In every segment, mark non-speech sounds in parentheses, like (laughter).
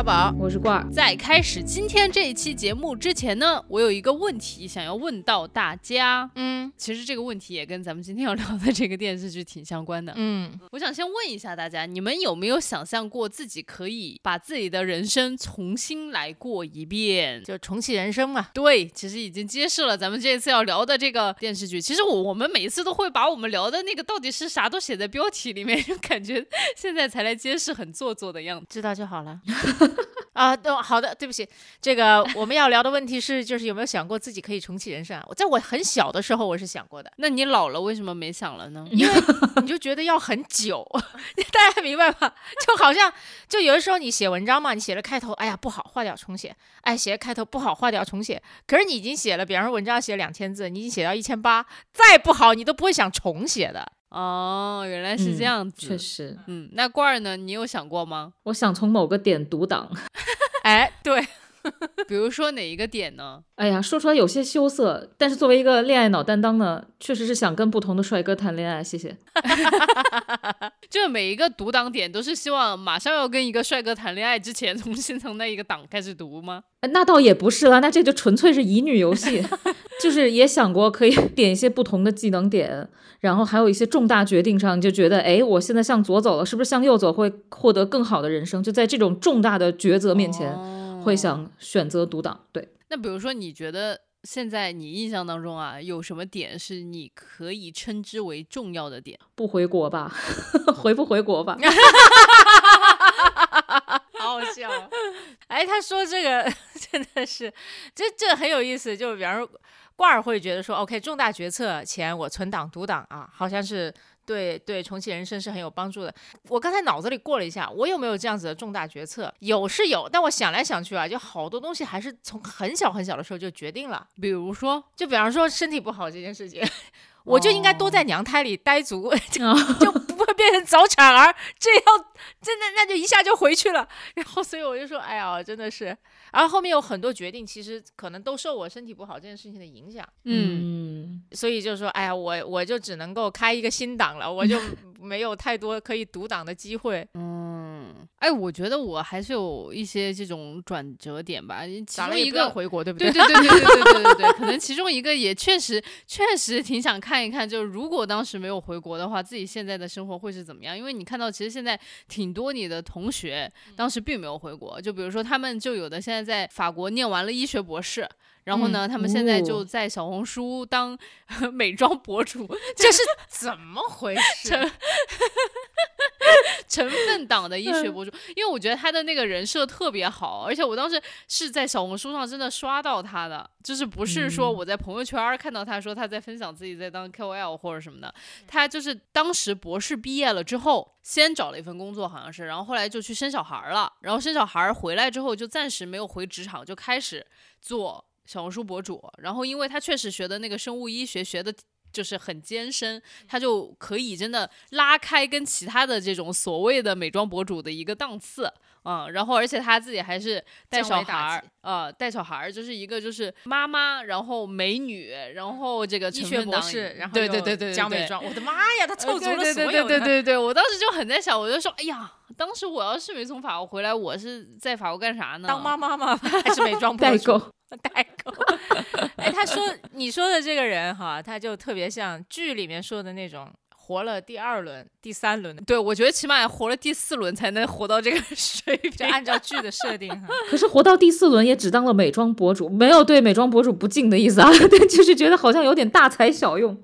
小宝，我是罐儿。在开始今天这一期节目之前呢，我有一个问题想要问到大家。嗯其实这个问题也跟咱们今天要聊的这个电视剧挺相关的。嗯，我想先问一下大家，你们有没有想象过自己可以把自己的人生重新来过一遍？就重启人生嘛。对，其实已经揭示了咱们这一次要聊的这个电视剧。其实我我们每一次都会把我们聊的那个到底是啥都写在标题里面，就感觉现在才来揭示很做作的样子。知道就好了。(laughs) 啊，都好的，对不起，这个我们要聊的问题是，就是有没有想过自己可以重启人生在我很小的时候，我是想过的，那你老了为什么没想了呢？因为你就觉得要很久，(laughs) 大家明白吗？就好像就有的时候你写文章嘛，你写了开头，哎呀不好，划掉重写，哎写了开头不好，划掉重写。可是你已经写了，比方说文章写两千字，你已经写到一千八，再不好你都不会想重写的。哦，原来是这样子。确实，嗯，那罐儿呢？你有想过吗？我想从某个点读档。哎，对，(laughs) 比如说哪一个点呢？哎呀，说出来有些羞涩，但是作为一个恋爱脑担当呢，确实是想跟不同的帅哥谈恋爱。谢谢。(laughs) 就每一个读档点都是希望马上要跟一个帅哥谈恋爱之前，(laughs) 重新从那一个档开始读吗？呃那倒也不是了，那这就纯粹是乙女游戏。就是也想过可以点一些不同的技能点，然后还有一些重大决定上，你就觉得，哎，我现在向左走了，是不是向右走会获得更好的人生？就在这种重大的抉择面前，哦会想选择独挡。对，那比如说，你觉得现在你印象当中啊，有什么点是你可以称之为重要的点？不回国吧，(laughs) 回不回国吧？(laughs) (laughs) 好好笑哦。哎，他说这个真的是，这这很有意思。就比方说，罐儿会觉得说，OK，重大决策前我存档读档啊，好像是对对重启人生是很有帮助的。我刚才脑子里过了一下，我有没有这样子的重大决策？有是有，但我想来想去啊，就好多东西还是从很小很小的时候就决定了。比如说，就比方说身体不好这件事情。(laughs) 我就应该多在娘胎里待足，(laughs) 就变成早产儿，这要真的那就一下就回去了。然后所以我就说，哎呀，真的是。然后后面有很多决定，其实可能都受我身体不好这件事情的影响。嗯，嗯，所以就说，哎呀，我我就只能够开一个新档了，我就没有太多可以独档的机会。嗯，哎，我觉得我还是有一些这种转折点吧，其中一个。回国，对不对对？对对对对对对对对，可能其中一个也确实确实挺想看一看，就是如果当时没有回国的话，自己现在的生活会是怎么样？因为你看到其实现在挺多你的同学当时并没有回国，就比如说他们就有的现在在法国念完了医学博士，然后呢，他们现在就哦在小红书当 (laughs) 美妆博主，(laughs) 这是怎么回事？成分党的医学博主，因为我觉得他的那个人设特别好，而且我当时是在小红书上真的刷到他的，就是不是说我在朋友圈看到他说他在分享自己在当 KOL 或者什么的，他就是当时博士毕业了之后，先找了一份工作好像是，然后后来就去生小孩了，然后生小孩回来之后就暂时没有回职场，就开始做小红书博主，然后因为他确实学的那个生物医学学的。就是很艰深，他就可以真的拉开跟其他的这种所谓的美妆博主的一个档次，嗯，然后而且他自己还是带小孩儿呃，带小孩儿就是一个就是妈妈，然后美女，然后这个医学成分党博士，然后对对又对对讲美妆，我的妈呀，他凑足呃了对对对所有的。对对对，我当时就很在想，我就说，哎呀，当时我要是没从法国回来，我是在法国干啥呢？当妈妈吗？(laughs) 还是美妆博主代购。代购。(laughs) 哎，他说你说的这个人哈，他就特别像剧里面说的那种活了第二轮、第三轮的，对，我觉得起码活了第四轮才能活到这个 (laughs) 水就平。(laughs) 按照剧的设定哈。可是活到第四轮也只当了美妆博主，没有对美妆博主不敬的意思啊，但，就是觉得好像有点大材小用。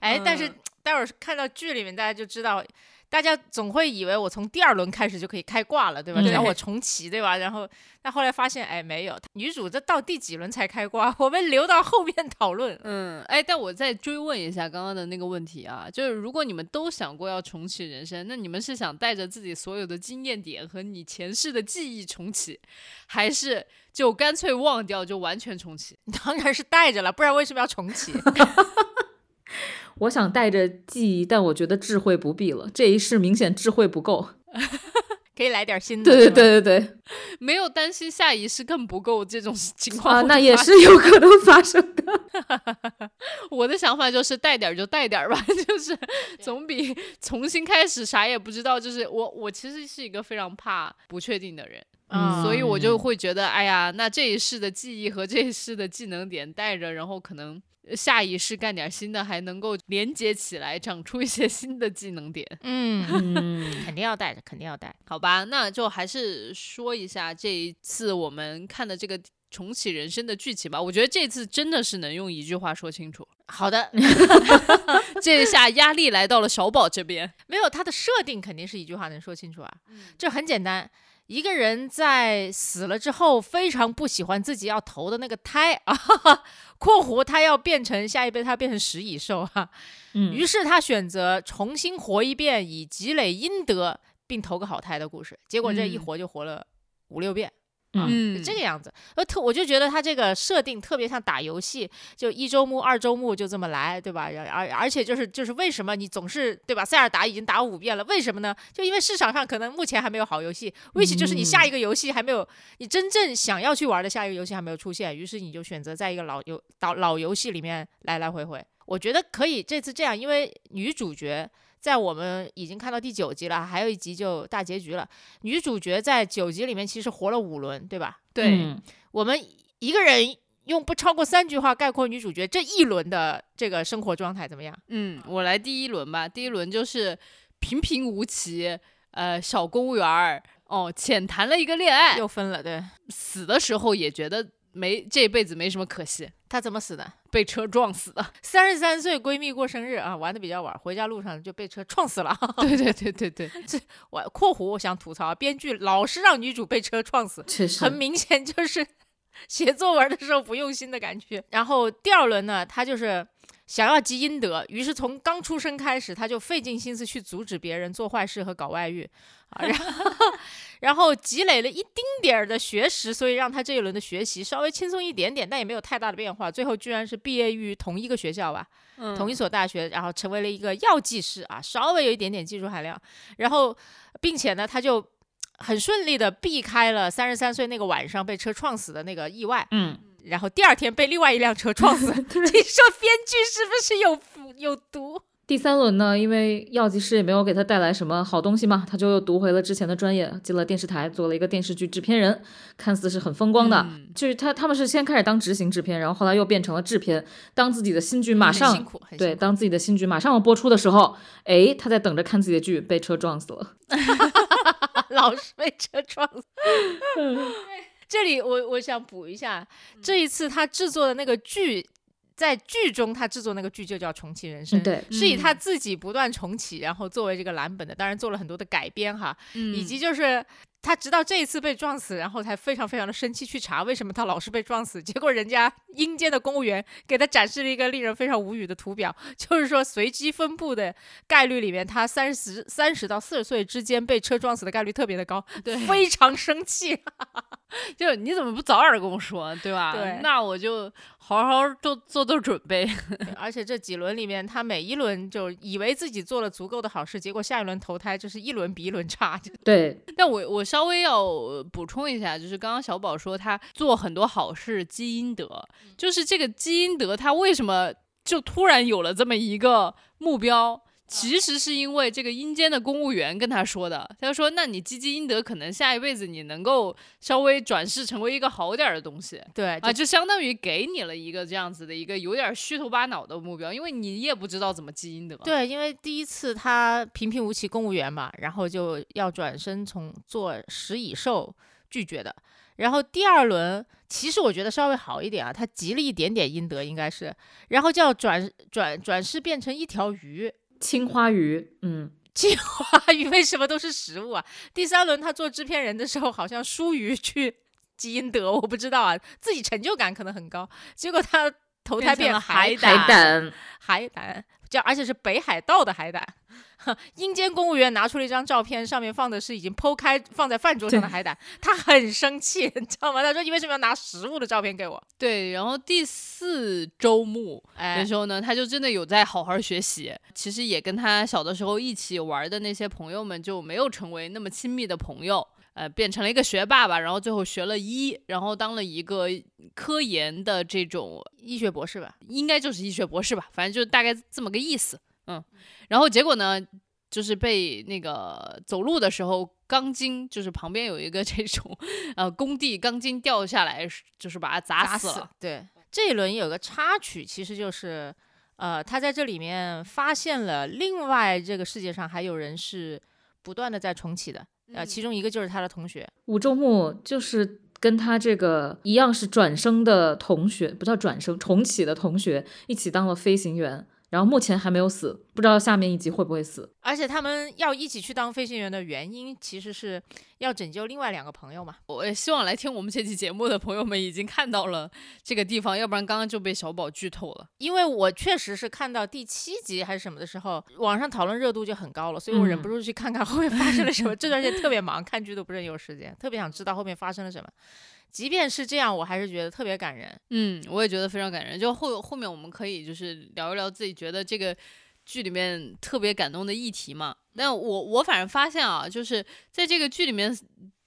哎，但嗯是待会儿看到剧里面，大家就知道。大家总会以为我从第二轮开始就可以开挂了，对吧？然后我重启，对吧？然后，但后来发现，哎，没有，女主这到第几轮才开挂？我们留到后面讨论。嗯，哎，但我再追问一下刚刚的那个问题啊，就是如果你们都想过要重启人生，那你们是想带着自己所有的经验点和你前世的记忆重启，还是就干脆忘掉就完全重启？当然是带着了，不然为什么要重启？(laughs) 我想带着记忆，但我觉得智慧不必了，这一世明显智慧不够。(laughs) 可以来点新的。对对，对对对，(laughs) 没有担心下一世更不够这种情况啊，那也是有可能发生的。(laughs) 我的想法就是带点就带点吧，就是总比重新开始啥也不知道。就是我我其实是一个非常怕不确定的人，嗯，所以我就会觉得，哎呀，那这一世的记忆和这一世的技能点带着，然后可能呃下意识干点新的，还能够连接起来，长出一些 (laughs) 新的技能点。嗯，嗯，肯定要带着，肯定要带。好吧，那就还是说一下这一次我们看的这个重启人生的剧情吧。我觉得这次真的是能用一句话说清楚。好的，(laughs) 这一下压力来到了小宝这边。没有它的设定肯定是一句话能说清楚啊。这很简单，一个人在死了之后非常不喜欢自己要投的那个胎 (laughs) 啊，括弧他要变成下一辈他要变成食蚁兽哈、嗯于是他选择重新活一遍，以积累阴德，并投个好胎的故事。结果这一嗯活就活了五六遍。啊嗯这个样子，呃，特我就觉得他这个设定特别像打游戏，就一周目、二周目就这么来，对吧？而而而且就是就是为什么你总是对吧？塞尔达已经打五遍了，为什么呢？就因为市场上可能目前还没有好游戏，which 就是你下一个游戏还没有，你真正想要去玩的下一个游戏还没有出现，于是你就选择在一个老游老老游戏里面来来回回。我觉得可以这次这样，因为女主角在我们已经看到第九集了，还有一集就大结局了。女主角在九集里面其实活了五轮，对吧？对，嗯我们一个人用不超过三句话概括女主角这一轮的这个生活状态怎么样？嗯，我来第一轮吧。第一轮就是平平无奇，呃，小公务员儿哦，浅谈了一个恋爱，又分了，对，死的时候也觉得没这辈子没什么可惜，她怎么死的？被车撞死的。三十三岁闺蜜过生日啊，玩的比较晚，回家路上就被车撞死了。(laughs) 对对对对对，我（括弧）我想吐槽，编剧老是让女主被车撞死，确实很明显就是 (laughs) 写作文的时候不用心的感觉。然后第二轮呢，他就是想要积阴德，于是从刚出生开始，他就费尽心思去阻止别人做坏事和搞外遇。啊，然后 (laughs) 然后积累了一丁点儿的学识，所以让他这一轮的学习稍微轻松一点点，但也没有太大的变化。最后居然是毕业于同一个学校吧，嗯。同一所大学，然后成为了一个药剂师啊，稍微有一点点技术含量，然后并且呢，他就很顺利的避开了三十三岁那个晚上被车撞死的那个意外，嗯，然后第二天被另外一辆车撞死。(laughs) (laughs) 你说编剧是不是有有毒？第三轮呢，因为药剂师也没有给他带来什么好东西嘛，他就又读回了之前的专业，进了电视台，做了一个电视剧制片人，看似是很风光的。嗯就是他他们是先开始当执行制片，然后后来又变成了制片，当自己的新剧马上对，当自己的新剧马上要播出的时候，哎，他在等着看自己的剧，被车撞死了。(laughs) 老是被车撞死。这里我我想补一下，这一次他制作的那个剧，在剧中他制作那个剧就叫《重启人生》嗯，，对，是以他自己不断重启，然后作为这个蓝本的，当然做了很多的改编哈，嗯。以及就是他直到这一次被撞死，然后才非常非常的生气去查为什么他老是被撞死，(laughs) 结果人家阴间的公务员给他展示了一个令人非常无语的图表，就是说随机分布的概率里面，他三十三十到四十岁之间被车撞死的概率特别的高，对，(laughs) 非常生气。(laughs) 就你怎么不早点跟我说，对吧？对那我就好好做做做准备。而且这几轮里面，他每一轮就以为自己做了足够的好事，结果下一轮投胎就是一轮比一轮差，对，但我我稍微要呃补充一下，就是刚刚小宝说他做很多好事积阴德，就是这个积阴德，他为什么就突然有了这么一个目标？其实是因为这个阴间的公务员跟他说的，他就说：“那你积积阴德，可能下一辈子你能够稍微转世成为一个好点儿的东西对啊，就相当于给你了一个这样子的一个有点虚头巴脑的目标，因为你也不知道怎么积阴德。”对，因为第一次他平平无奇公务员嘛，然后就要转身从做食蚁兽拒绝的。然后第二轮其实我觉得稍微好一点啊，他积了一点点阴德应该是，然后就要转转转世变成一条鱼。青花鱼，嗯，青花鱼为什么都是食物啊？(laughs) 第三轮他做制片人的时候，好像疏于去积阴德，我不知道啊，自己成就感可能很高，结果他投胎变了海胆海胆，海胆叫，而且是北海道的海胆。(laughs) 阴间公务员拿出了一张照片，上面放的是已经剖开放在饭桌上的海胆，他很生气，(laughs) 你知道吗？他说：“你为什么要拿食物的照片给我对，然后第四周目？”哎的，时候呢，他就真的有在好好学习。其实也跟他小的时候一起玩的那些朋友们就没有成为那么亲密的朋友，呃，变成了一个学霸吧。然后最后学了医，然后当了一个科研的这种，医学博士吧？应该就是医学博士吧，反正就是大概这么个意思。嗯，然后结果呢，就是被那个走路的时候钢筋，就是旁边有一个 (laughs) 这种呃工地钢筋掉下来，就是把他砸死了。对，这一轮有个插曲，其实就是，呃，他在这里面发现了另外这个世界上还有人是不断的在重启的，呃，嗯。其中一个就是他的同学，武周木就是跟他这个一样是转生的同学，不叫转生，重启的同学一起当了飞行员，然后目前还没有死，不知道下面一集会不会死。而且他们要一起去当飞行员的原因，其实是要拯救另外两个朋友嘛。我也希望来听我们这期节目的朋友们已经看到了这个地方，要不然刚刚就被小宝剧透了。因为我确实是看到第七集还是什么的时候，网上讨论热度就很高了，所以我忍嗯不住去看看后面发生了什么。(laughs) 这段时间特别忙，看剧都不是很有时间，特别想知道后面发生了什么。即便是这样，我还是觉得特别感人。嗯，我也觉得非常感人。就后后面我们可以就是聊一聊自己觉得这个剧里面特别感动的议题嘛。但我我反正发现啊，就是在这个剧里面，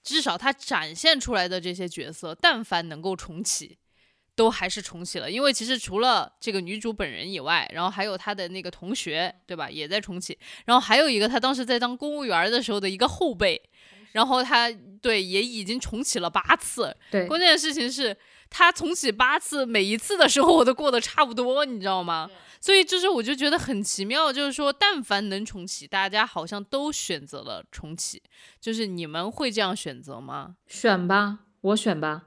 至少他展现出来的这些角色，但凡能够重启。都还是重启了，因为其实除了这个女主本人以外，然后还有她的那个同学，对吧，也在重启。然后还有一个她当时在当公务员的时候的一个后辈，然后他对也已经重启了八次，对，关键的事情是他重启八次，每一次的时候我都过得差不多，你知道吗？所以就是我就觉得很奇妙，就是说但凡能重启，大家好像都选择了重启，就是你们会这样选择吗？选吧，我选吧。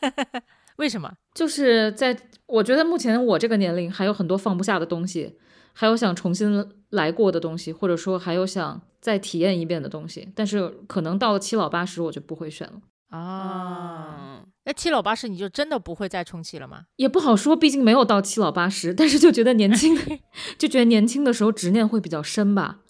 (laughs) 为什么？就是在我觉得目前我这个年龄还有很多放不下的东西，还有想重新来过的东西，或者说还有想再体验一遍的东西。但是可能到了七老八十，我就不会选了，啊，嗯，那七老八十你就真的不会再重启了吗？也不好说，毕竟没有到七老八十。但是就觉得年轻，(laughs) 就觉得年轻的时候执念会比较深吧。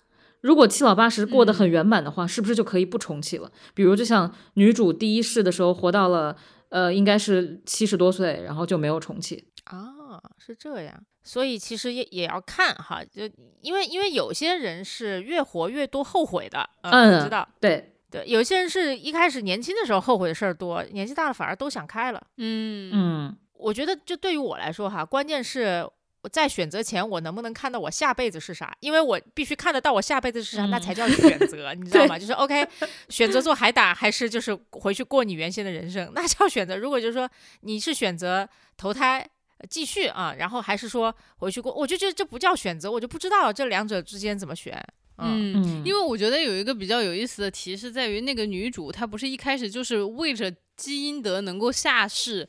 如果七老八十过得很圆满的话，是不是就可以不重启了？比如就像女主第一世的时候活到了，呃，应该是七十多岁，然后就没有重启。啊，是这样，所以其实也也要看哈，就因为因为有些人是越活越多后悔的，呃、嗯我知道，对，对，有些人是一开始年轻的时候后悔的事儿多，年纪大了反而都想开了。嗯嗯，我觉得就对于我来说哈，关键是我在选择前我能不能看到我下辈子是啥，因为我必须看得到我下辈子是啥，那嗯才叫选择，你 (laughs) 知道吗？就是 OK，选择做海胆还是就是回去过你原先的人生，那叫选择。如果就是说你是选择投胎。呃继续啊，然后还是说回去过，我就觉得这不叫选择，我就不知道这两者之间怎么选。嗯，因为我觉得有一个比较有意思的题是在于那个女主她不是一开始就是为着基因德能够下世，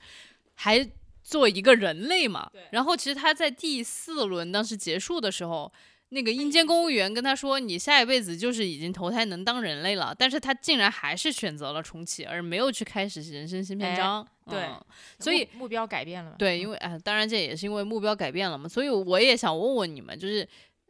还做一个人类嘛。然后其实她在第四轮当时结束的时候，那个阴间公务员跟他说：“你下一辈子就是已经投胎能当人类了。”但是他竟然还是选择了重启，而没有去开始人生新篇哎章。对嗯所以目目标改变了。对，因为啊、当然这也是因为目标改变了嘛，所以我也想问问你们，就是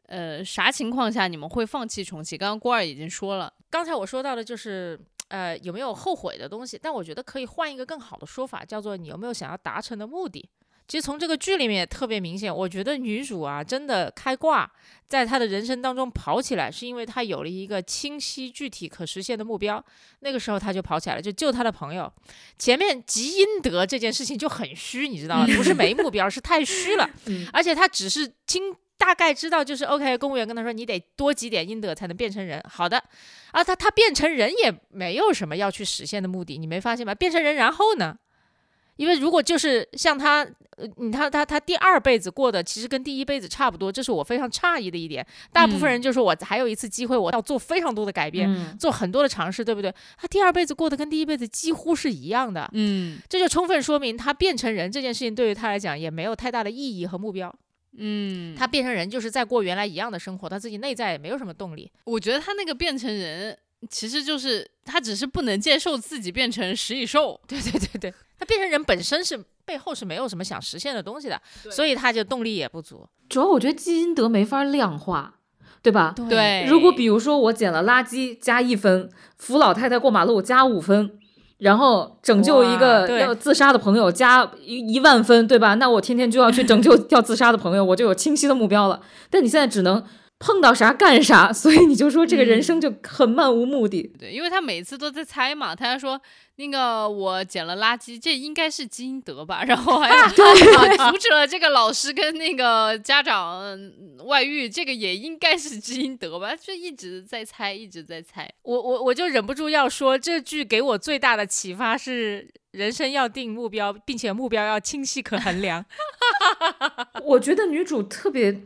呃，啥情况下你们会放弃重启？刚刚郭二已经说了，刚才我说到的就是，呃，有没有后悔的东西？但我觉得可以换一个更好的说法，叫做你有没有想要达成的目的。其实从这个剧里面也特别明显，我觉得女主啊，真的开挂，在她的人生当中跑起来，是因为她有了一个清晰、具体、可实现的目标。那个时候她就跑起来了，就救她的朋友。前面积阴德这件事情就很虚，你知道吗？不是没目标，是太虚了。嗯而且她只是听大概知道，就是 OK，公务员跟她说，你得多积点阴德才能变成人。好的，啊，她她变成人也没有什么要去实现的目的，你没发现吗？变成人然后呢？因为如果就是像他，呃，你他他他第二辈子过的其实跟第一辈子差不多，这是我非常诧异的一点。大部分人就说我还有一次机会，我要做非常多的改变，嗯做很多的尝试，对不对？他第二辈子过得跟第一辈子几乎是一样的，嗯这就充分说明他变成人这件事情对于他来讲也没有太大的意义和目标。嗯，他变成人就是在过原来一样的生活，他自己内在也没有什么动力。我觉得他那个变成人，其实就是他只是不能接受自己变成食蚁兽。(laughs) 对对对对，他变成人本身是背后是没有什么想实现的东西的，所以他就动力也不足。主要我觉得基因德没法量化，对吧？对，如果比如说我捡了垃圾加一分，扶老太太过马路加五分，然后拯救一个要自杀的朋友加一一万分，对吧？那我天天就要去拯救 (laughs) 要自杀的朋友，我就有清晰的目标了。但你现在只能碰到啥干啥，所以你就说这个人生就很漫无目的。对，因为他每次都在猜嘛，他还说那个我捡了垃圾，这应该是基因德吧，(laughs) 然后还 (laughs) 阻止了这个老师跟那个家长嗯外遇，这个也应该是基因德吧，就一直在猜，一直在猜。我我我就忍不住要说，这剧给我最大的启发是，人生要定目标，并且目标要清晰可衡量。(laughs) 我觉得女主特别，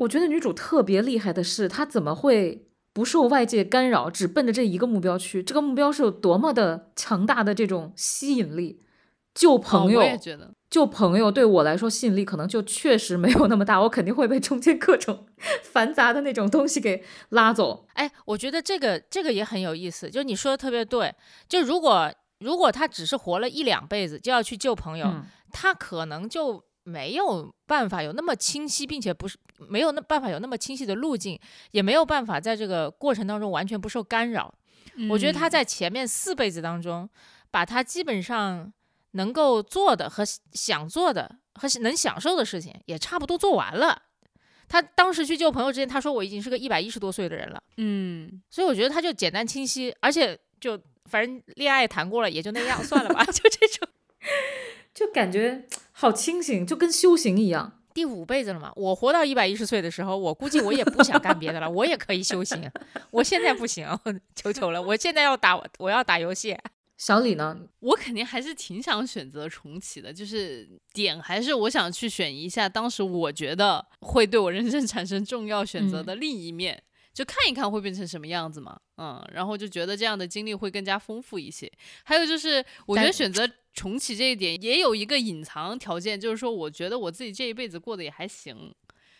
我觉得女主特别厉害的是，她怎么会不受外界干扰，只奔着这一个目标去？这个目标是有多么的强大的这种吸引力？救朋友，哦、我也觉得，救朋友对我来说吸引力可能就确实没有那么大，我肯定会被中间各种 (laughs) 繁杂的那种东西给拉走。哎，我觉得这个这个也很有意思，就你说的特别对。就如果如果他只是活了一两辈子就要去救朋友，嗯他可能就没有办法有那么清晰，并且不是没有那办法有那么清晰的路径，也没有办法在这个过程当中完全不受干扰。我觉得他嗯在前面四辈子当中，把他基本上能够做的和想做的和能享受的事情也差不多做完了。他当时去救朋友之前，他说我已经是个一百一十多岁的人了，嗯，所以我觉得他就简单清晰，而且就反正恋爱谈过了也就那样，算了吧，(laughs) 就这种。就感觉好清醒，就跟修行一样。第五辈子了嘛，我活到一百一十岁的时候，我估计我也不想干别的了，我也可以修行。我现在不行，(laughs) 求求了，我现在要打，我要打游戏。小李呢？我肯定还是挺想选择重启的，就是点还是我想去选一下当时我觉得会对我人生产生重要选择的另一面，就看一看会变成什么样子嘛。嗯，然后就觉得这样的经历会更加丰富一些。还有就是，我觉得选择重启这一点也有一个隐藏条件，就是说，我觉得我自己这一辈子过得也还行。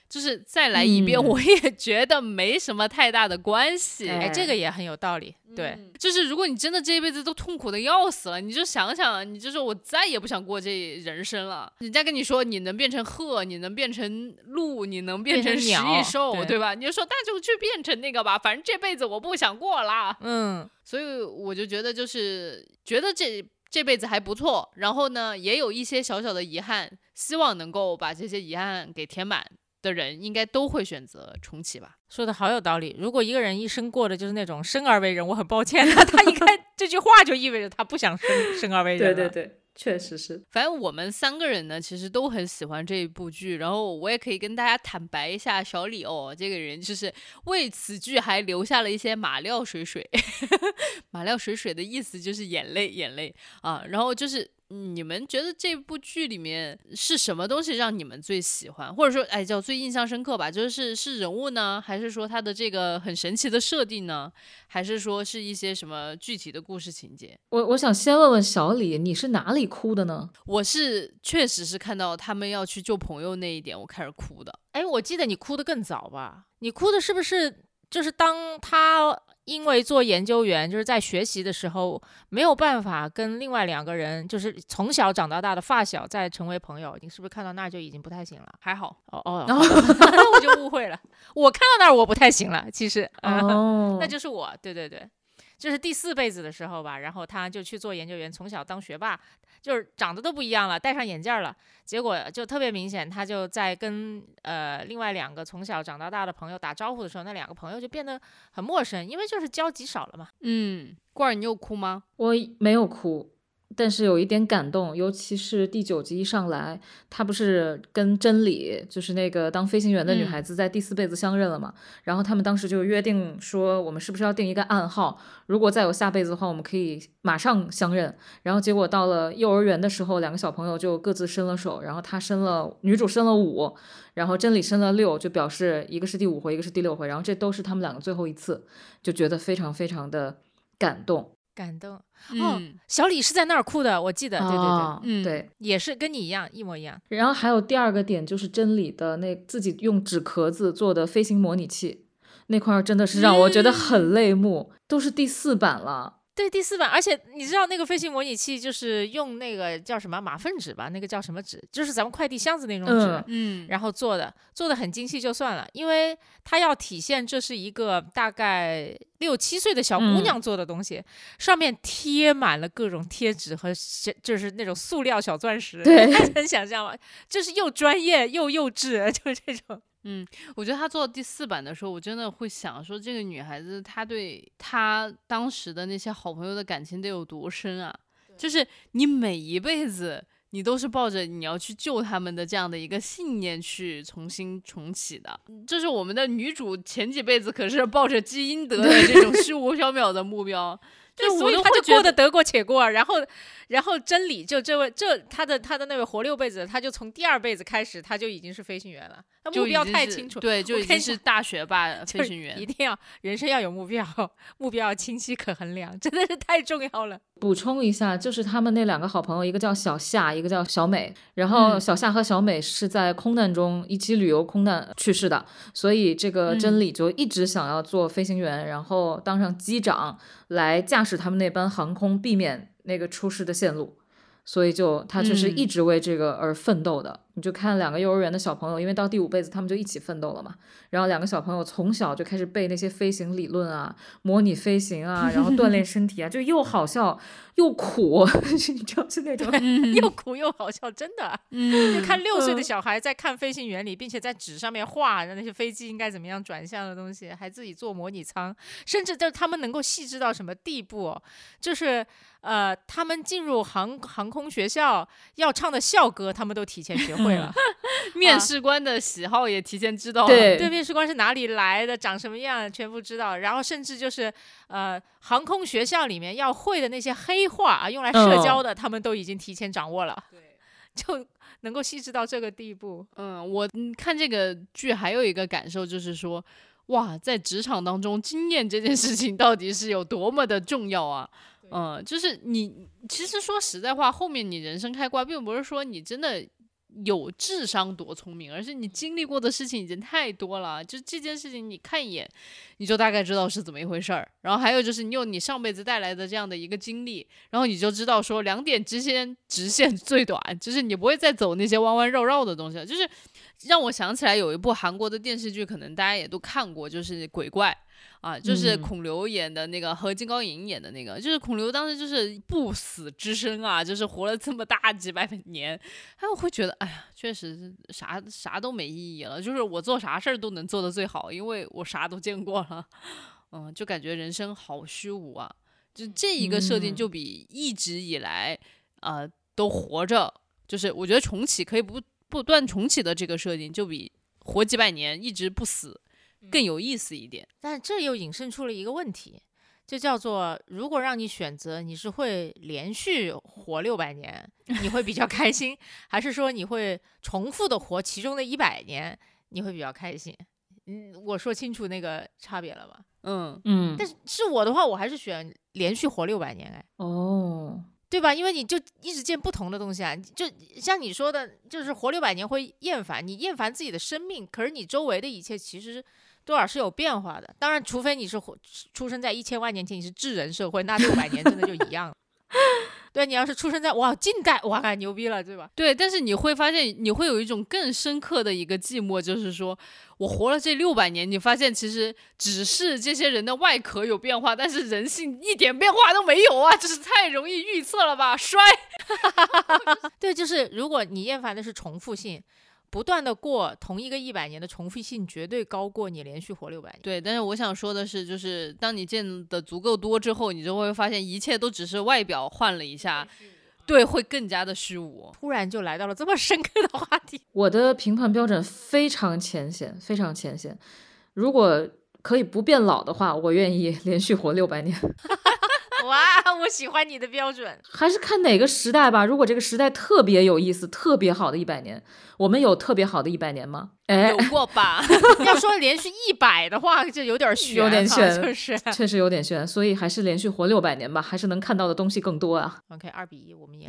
就是再来一遍，嗯我也觉得没什么太大的关系。哎哎，这个也很有道理。对，嗯就是如果你真的这一辈子都痛苦的要死了，你就想想，你就说我再也不想过这人生了。人家跟你说你能变成鹤，你能变成鹿，你能变成食蚁兽，对对吧？你就说那就去变成那个吧，反正这辈子我不想过啦。嗯，所以我就觉得就是觉得这。这辈子还不错，然后呢，也有一些小小的遗憾，希望能够把这些遗憾给填满的人，应该都会选择重启吧。说的好有道理。如果一个人一生过的就是那种生而为人，我很抱歉，那他应该 (laughs) 这句话就意味着他不想生生而为人对对。对，确实是。反正我们三个人呢，其实都很喜欢这一部剧。然后我也可以跟大家坦白一下，小李哦，这个人就是为此剧还留下了一些马料水水。(laughs) 马料水水的意思就是眼泪，眼泪啊。然后就是你们觉得这部剧里面是什么东西让你们最喜欢，或者说哎叫最印象深刻吧？就是是人物呢，还是说它的这个很神奇的设定呢，还是说是一些什么具体的故事情节？我我想先问问小李，你是哪里哭的呢？我是确实是看到他们要去救朋友那一点，我开始哭的。哎，我记得你哭的更早吧？你哭的是不是就是当他因为做研究员，就是在学习的时候没有办法跟另外两个人，就是从小长到大的发小再成为朋友？你是不是看到那儿就已经不太行了？还好，哦哦，然 (laughs) 好的那我就误会了。(laughs) 我看到那儿我不太行了，其实，呃哦，(laughs) 那就是我，对对对，就是第四辈子的时候吧，然后他就去做研究员，从小当学霸，就是长得都不一样了，戴上眼镜儿了，结果就特别明显，他就在跟呃另外两个从小长到大的朋友打招呼的时候，那两个朋友就变得很陌生，因为就是交集少了嘛。嗯，罐儿，你有哭吗？我没有哭，但是有一点感动，尤其是第九集一上来，他不是跟真理，就是那个当飞行员的女嗯孩子，在第四辈子相认了嘛？然后他们当时就约定说，我们是不是要定一个暗号？如果再有下辈子的话，我们可以马上相认。然后结果到了幼儿园的时候，两个小朋友就各自伸了手，然后他伸了，女主伸了五，然后真理伸了六，就表示一个是第五回，一个是第六回，然后这都是他们两个最后一次，就觉得非常非常的感动。感动哦嗯，小李是在那儿哭的，我记得，对对对，啊嗯对。也是跟你一样，一模一样。然后还有第二个点就是真理的那自己用纸壳子做的飞行模拟器，那块儿真的是让我觉得很泪目，都是第四版了。对第四版，而且你知道那个飞行模拟器就是用那个叫什么马粪纸吧？那个叫什么纸？就是咱们快递箱子那种纸。嗯嗯，然后做的做的很精细就算了，因为它要体现这是一个大概六七岁的小姑嗯娘做的东西，上面贴满了各种贴纸和小就是那种塑料小钻石，(laughs) 对能想象吗？就是又专业又幼稚，(laughs) 就是这种。我觉得他做到第四版的时候，我真的会想说，这个女孩子她对她当时的那些好朋友的感情得有多深啊？就是你每一辈子，你都是抱着你要去救他们的这样的一个信念去重新重启的。这是我们的女主前几辈子可是抱着积阴德的这种虚 (laughs) 无缥缈的目标，对，就所以他就过得得过且过，然后，然后真理就这位这他的他的那位活六辈子，他就从第二辈子开始，他就已经是飞行员了，他目标太清楚，(laughs) 对，就已经是大学霸 (laughs) 飞行员一。定要人生要有目标，目标要清晰可衡量，真的是太重要了。补充一下，就是他们那两个好朋友，一个叫小夏，一个叫小美。然后嗯小夏和小美是在空难中一起旅游空难去世的，所以这个真理就一直想要做飞行员，然后当上机长来驾驶他们那班航空，避免那个出事的线路。所以就他就是嗯一直为这个而奋斗的。你就看两个幼儿园的小朋友，因为到第五辈子他们就一起奋斗了嘛。然后两个小朋友从小就开始背那些飞行理论啊，模拟飞行啊，然后锻炼身体啊，就又好笑又苦，(laughs) 你知道是那种。又苦又好笑，真的。嗯就看六岁的嗯小孩在看飞行员里，并且在纸上面画那些飞机应该怎么样转向的东西，还自己做模拟舱，甚至就是他们能够细致到什么地步哦？就是呃，他们进入航航空学校要唱的校歌，他们都提前学会了。(laughs) 面试官的喜好也提前知道了。对对面试官是哪里来的，长什么样，全部知道。然后甚至就是呃，航空学校里面要会的那些黑话啊，用来社交的，他们都已经提前掌握了。对，(laughs) 就能够细致到这个地步。嗯，我嗯看这个剧还有一个感受就是说，哇，在职场当中，经验这件事情到底是有多么的重要啊！嗯，就是你其实说实在话，后面你人生开挂，并不是说你真的有智商多聪明，而是你经历过的事情已经太多了。就这件事情，你看一眼，你就大概知道是怎么一回事儿。然后还有就是，你有你上辈子带来的这样的一个经历，然后你就知道说两点之间直线最短，就是你不会再走那些弯弯绕绕的东西了。就是让我想起来有一部韩国的电视剧，可能大家也都看过，就是《鬼怪》啊，就是嗯。孔刘演的那个和金高银演的那个，就是孔刘当时就是不死之身啊，就是活了这么大几百 (laughs) 年，哎，我会觉得，哎呀，确实是啥啥都没意义了，就是我做啥事儿都能做得最好，因为我啥都见过了，嗯，就感觉人生好虚无啊，就这一个设定嗯。就比一直以来呃都活着，就是我觉得重启可以不不断重启的这个设定，就比活几百年一直不死更有意思一点。但这又引申出了一个问题，就叫做如果让你选择，你是会连续活六百年，你会比较开心，还是说你会重复的活其中的一百年，你会比较开心？嗯，我说清楚那个差别了吧？嗯，嗯，但是是我的话，我还是选连续活六百年，哎，哦，对吧？因为你就一直见不同的东西啊，就像你说的，就是活六百年会厌烦，你厌烦自己的生命，可是你周围的一切其实多少是有变化的。当然，除非你是活出生在一千万年前，你是智人社会，那六百年真的就一样。对你要是出生在哇近代，哇牛逼了，对吧？对，但是你会发现，你会有一种更深刻的一个寂寞，就是说我活了这六百年，你发现其实只是这些人的外壳有变化，但是人性一点变化都没有啊，就是太容易预测了吧？衰。(laughs) 对，就是如果你厌烦的是重复性，不断的过同一个一百年的重复性，绝对高过你连续活六百年。对，但是我想说的是，就是当你见的足够多之后，你就会发现一切都只是外表换了一下，对，会更加的虚无。突然就来到了这么深刻的话题，我的评判标准非常浅显，非常浅显。如果可以不变老的话，我愿意连续活六百年。(laughs) 哇，我喜欢你的标准。(laughs) 还是看哪个时代吧。如果这个时代特别有意思、特别好的一百年，我们有特别好的一百年吗？哎有，过吧？(laughs) 要说连续一百的话，就有点悬，有点悬就是。确实有点悬，所以还是连续活六百年吧，还是能看到的东西更多啊。OK，二比一，我们赢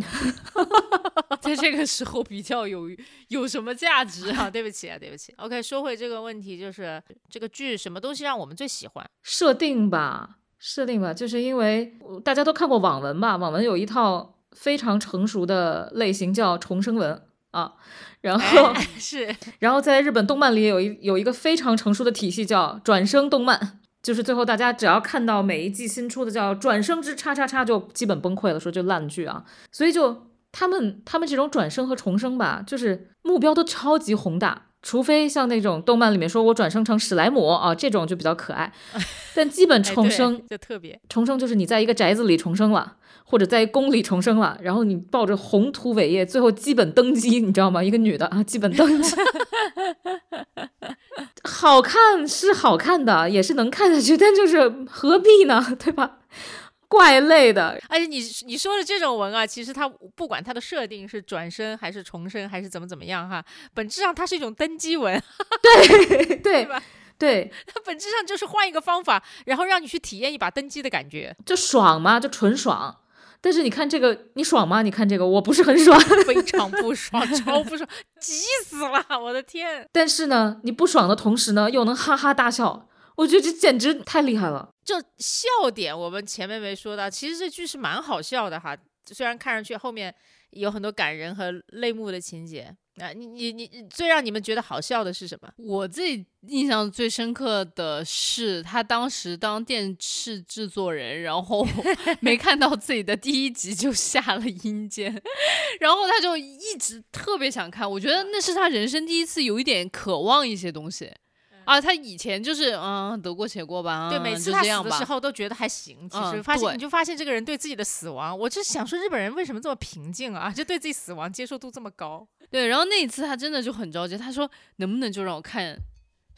(laughs) 在这个时候比较有有什么价值。啊？对不起啊，对不起。OK，说回这个问题，就是这个剧什么东西让我们最喜欢？设定吧，设定吧，就是因为大家都看过网文吧，网文有一套非常成熟的类型叫重生文啊，然后、哎是 (laughs) 然后在日本动漫里有一有一个非常成熟的体系叫转生动漫，就是最后大家只要看到每一季新出的叫转生之叉叉叉就基本崩溃了，说这烂剧啊，所以就他们他们这种转生和重生吧，就是目标都超级宏大。除非像那种动漫里面说我转生成史莱姆啊，这种就比较可爱，(laughs) 但基本重生就特别重生就是你在一个宅子里重生了，或者在宫里重生了，然后你抱着宏图伟业，最后基本登基，你知道吗？一个女的啊，(laughs) 基本登基，(laughs) 好看是好看的，也是能看下去，但就是何必呢？对吧？怪累的，而且你你说的这种文啊，其实它不管它的设定是转生还是重生还是怎么怎么样哈，本质上它是一种登基文，对 (laughs) 对吧对，它 (laughs) 本质上就是换一个方法，然后让你去体验一把登基的感觉，就爽嘛，就纯爽。但是你看这个，你爽吗？你看这个，我不是很爽。非常不爽，(laughs) 超不爽，急死了！我的天，但是呢，你不爽的同时呢，又能哈哈大笑，我觉得这简直太厉害了。就笑点我们前面没说到，其实这剧是蛮好笑的哈，虽然看上去后面有很多感人和泪目的情节。啊，你你你最让你们觉得好笑的是什么？我自己印象最深刻的是，他当时当电视制作人，然后 (laughs) 没看到自己的第一集就下了阴间，然后他就一直特别想看。我觉得那是他人生第一次有一点渴望一些东西啊。他以前就是嗯得过且过吧，对，嗯每次他死的时候都觉得还行，其实嗯发现、对你就发现这个人对自己的死亡，我就想说日本人为什么这么平静啊？就对自己死亡接受度这么高。(laughs) 对，然后那一次他真的就很着急，他说能不能就让我看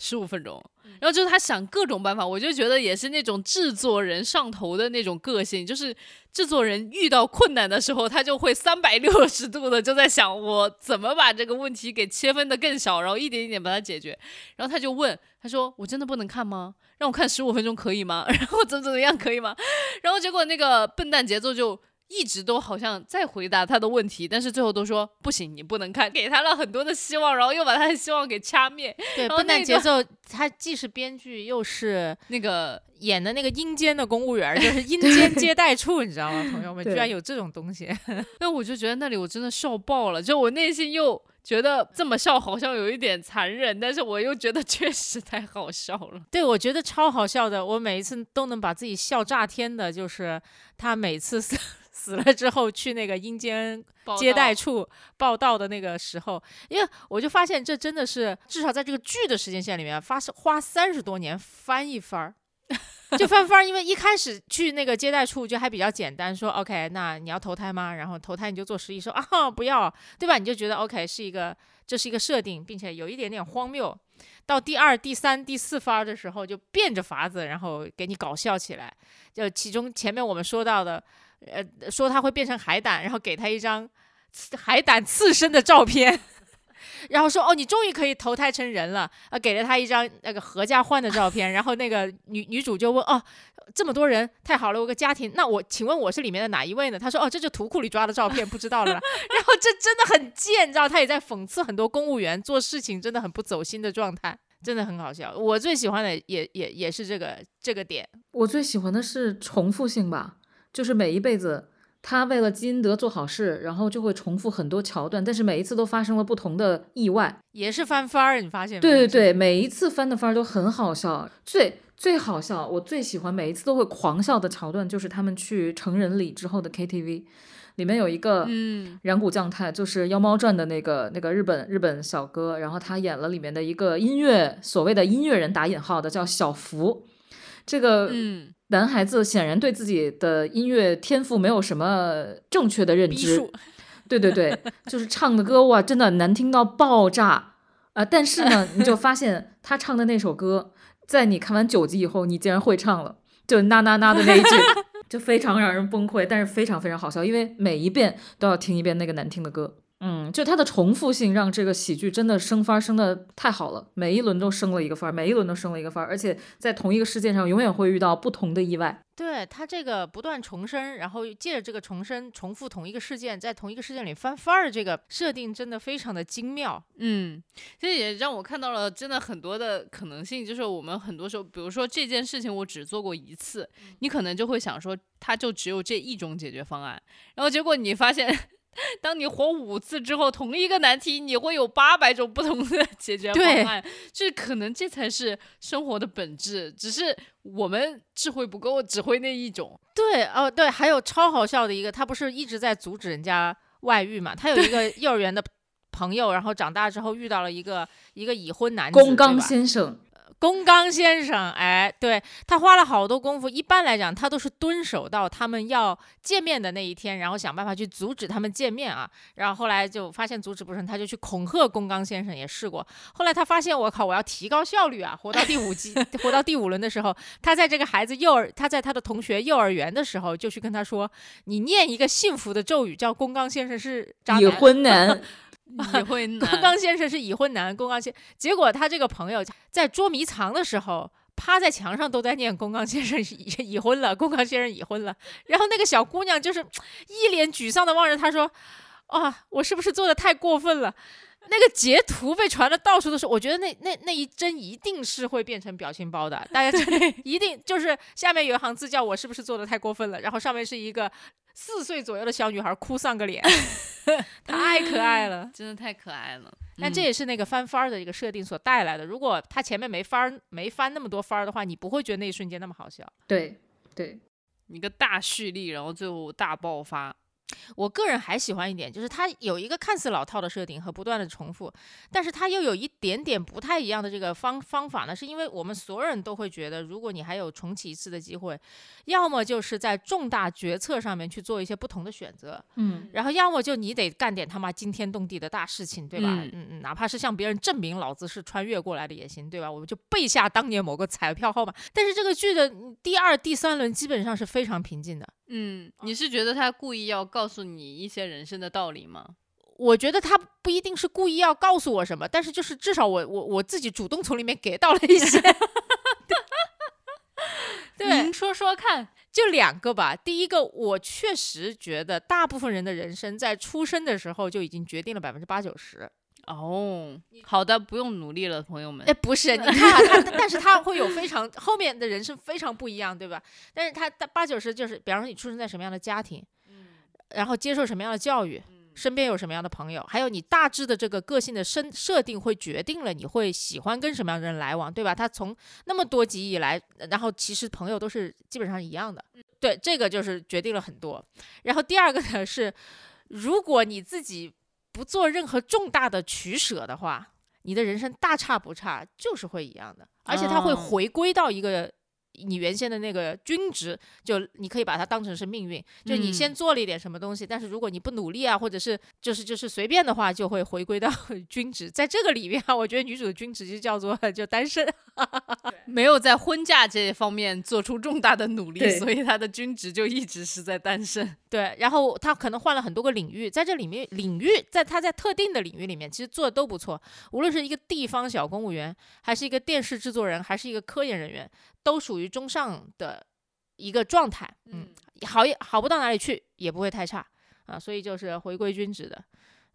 十五分钟？然后就是他想各种办法，我就觉得也是那种制作人上头的那种个性，就是制作人遇到困难的时候，他就会三百六十度的就在想我怎么把这个问题给切分的更小，然后一点一点把它解决。然后他就问，他说我真的不能看吗？让我看十五分钟可以吗？(laughs) 然后怎么怎么样可以吗？然后结果那个笨蛋节奏就。一直都好像在回答他的问题，但是最后都说不行，你不能看，给他了很多的希望，然后又把他的希望给掐灭。对，然后笨蛋那节奏，他既是编剧又是那个演的那个阴间的公务员，就是阴间接待处，你知道吗？朋友们，居然有这种东西。(laughs) 那我就觉得那里我真的笑爆了，就我内心又觉得这么笑好像有一点残忍，但是我又觉得确实太好笑了。对，我觉得超好笑的，我每一次都能把自己笑炸天的，就是他每次 (laughs) 死死了之后去那个阴间接待处报道的那个时候，因为我就发现这真的是至少在这个剧的时间线里面，发生花三十多年翻一番儿。就翻番儿，因为一开始去那个接待处就还比较简单，说 OK，那你要投胎吗？然后投胎你就做实习，说啊不要，对吧？你就觉得 OK 是一个这是一个设定，并且有一点点荒谬。到第二、第三、第四番的时候，就变着法子，然后给你搞笑起来。就其中前面我们说到的，呃，说他会变成海胆，然后给他一张海胆刺身的照片，(laughs) 然后说哦，你终于可以投胎成人了，呃，给了他一张那个合家欢的照片，然后那个女女主就问哦，这么多人，太好了，我有个家庭，那我请问我是里面的哪一位呢？他说哦，这就图库里抓的照片，不知道了。(laughs) 然后这真的很贱，你知道，他也在讽刺很多公务员做事情真的很不走心的状态。真的很好笑，我最喜欢的也也也是这个这个点，我最喜欢的是重复性吧，就是每一辈子他为了基因德做好事，然后就会重复很多桥段，但是每一次都发生了不同的意外。也是翻番儿，你发现没？对对对，每一次翻的番儿都很好笑。最最好笑，我最喜欢每一次都会狂笑的桥段，就是他们去成人礼之后的 KTV，里面有一个嗯，染谷将太，就是《妖猫传》的那个那个日本日本小哥，然后他演了里面的一个音乐所谓的音乐人打引号的叫小福，这个嗯，男孩子显然对自己的音乐天赋没有什么正确的认知，(laughs) 对对对，就是唱的歌哇，真的难听到爆炸。啊、但是呢，(laughs) 你就发现他唱的那首歌，在你看完九集以后，你竟然会唱了，就那那那的那一句，(laughs) 就非常让人崩溃，但是非常非常好笑，因为每一遍都要听一遍那个难听的歌。嗯，就它的重复性让这个喜剧真的升番升的太好了，每一轮都升了一个番儿，每一轮都升了一个番儿，而且在同一个事件上永远会遇到不同的意外。对他这个不断重生，然后借着这个重生重复同一个事件，在同一个事件里翻番儿的这个设定真的非常的精妙。嗯，这也让我看到了真的很多的可能性，就是我们很多时候，比如说这件事情我只做过一次，你可能就会想说，它就只有这一种解决方案，然后结果你发现。当你活五次之后，同一个难题你会有八百种不同的解决方案，这可能这才是生活的本质，只是我们智慧不够，只会那一种。对，哦，对，还有超好笑的一个，他不是一直在阻止人家外遇嘛？他有一个幼儿园的朋友，然后长大之后遇到了一个一个已婚男子，宫刚先生。宫刚先生，哎，对他花了好多功夫。一般来讲，他都是蹲守到他们要见面的那一天，然后想办法去阻止他们见面啊。然后后来就发现阻止不成，他就去恐吓宫刚先生，也试过。后来他发现，我靠，我要提高效率啊！活到第五季，(laughs) 活到第五轮的时候，他在这个孩子幼儿，他在他的同学幼儿园的时候，就去跟他说：“你念一个幸福的咒语，叫宫刚先生是已婚男。” (laughs) 已婚 (laughs) 男，宫刚先生是已婚男。宫刚先，结果他这个朋友在捉迷藏的时候，趴在墙上都在念宫刚先生已已婚了，宫刚先生已婚了。然后那个小姑娘就是一脸沮丧的望着他说：“啊，我是不是做的太过分了？”那个截图被传的到处都是，我觉得那那那一帧一定是会变成表情包的，大家一定就是下面有一行字叫我是不是做的太过分了，然后上面是一个四岁左右的小女孩哭丧个脸，(laughs) 太可爱了，真的太可爱了。但这也是那个翻番儿的一个设定所带来的，如果他前面没翻儿没翻那么多番儿的话，你不会觉得那一瞬间那么好笑。对对，一个大蓄力，然后最后大爆发。我个人还喜欢一点，就是它有一个看似老套的设定和不断的重复，但是它又有一点点不太一样的这个方方法呢，是因为我们所有人都会觉得，如果你还有重启一次的机会，要么就是在重大决策上面去做一些不同的选择，嗯，然后要么就你得干点他妈惊天动地的大事情，对吧？嗯嗯，哪怕是向别人证明老子是穿越过来的也行，对吧？我们就背下当年某个彩票号码。但是这个剧的第二、第三轮基本上是非常平静的。嗯，你是觉得他故意要告诉你一些人生的道理吗？我觉得他不一定是故意要告诉我什么，但是就是至少我我我自己主动从里面给到了一些。(laughs) 对，您说说看，就两个吧。第一个，我确实觉得大部分人的人生在出生的时候就已经决定了百分之八九十。哦，好的，不用努力了，朋友们。哎，不是，你看啊他，但是他会有非常后面的人生非常不一样，对吧？但是他八九十就是，比方说你出生在什么样的家庭，嗯，然后接受什么样的教育，身边有什么样的朋友，还有你大致的这个个性的生设定，会决定了你会喜欢跟什么样的人来往，对吧？他从那么多集以来，然后其实朋友都是基本上一样的，对，这个就是决定了很多。然后第二个呢是，如果你自己。不做任何重大的取舍的话，你的人生大差不差，就是会一样的，而且他会回归到一个。你原先的那个均值，就你可以把它当成是命运。就你先做了一点什么东西，但是如果你不努力啊，或者是就是就是随便的话，就会回归到 (laughs) 均值。在这个里面啊，我觉得女主的均值就叫做 (laughs) 就单身，没有在婚嫁这方面做出重大的努力，所以她的均值就一直是在单身。对，然后她可能换了很多个领域，在这里面领域，在她在特定的领域里面，其实做的都不错。无论是一个地方小公务员，还是一个电视制作人，还是一个科研人员。都属于中上的一个状态，嗯，好也好不到哪里去，也不会太差啊，所以就是回归均值的。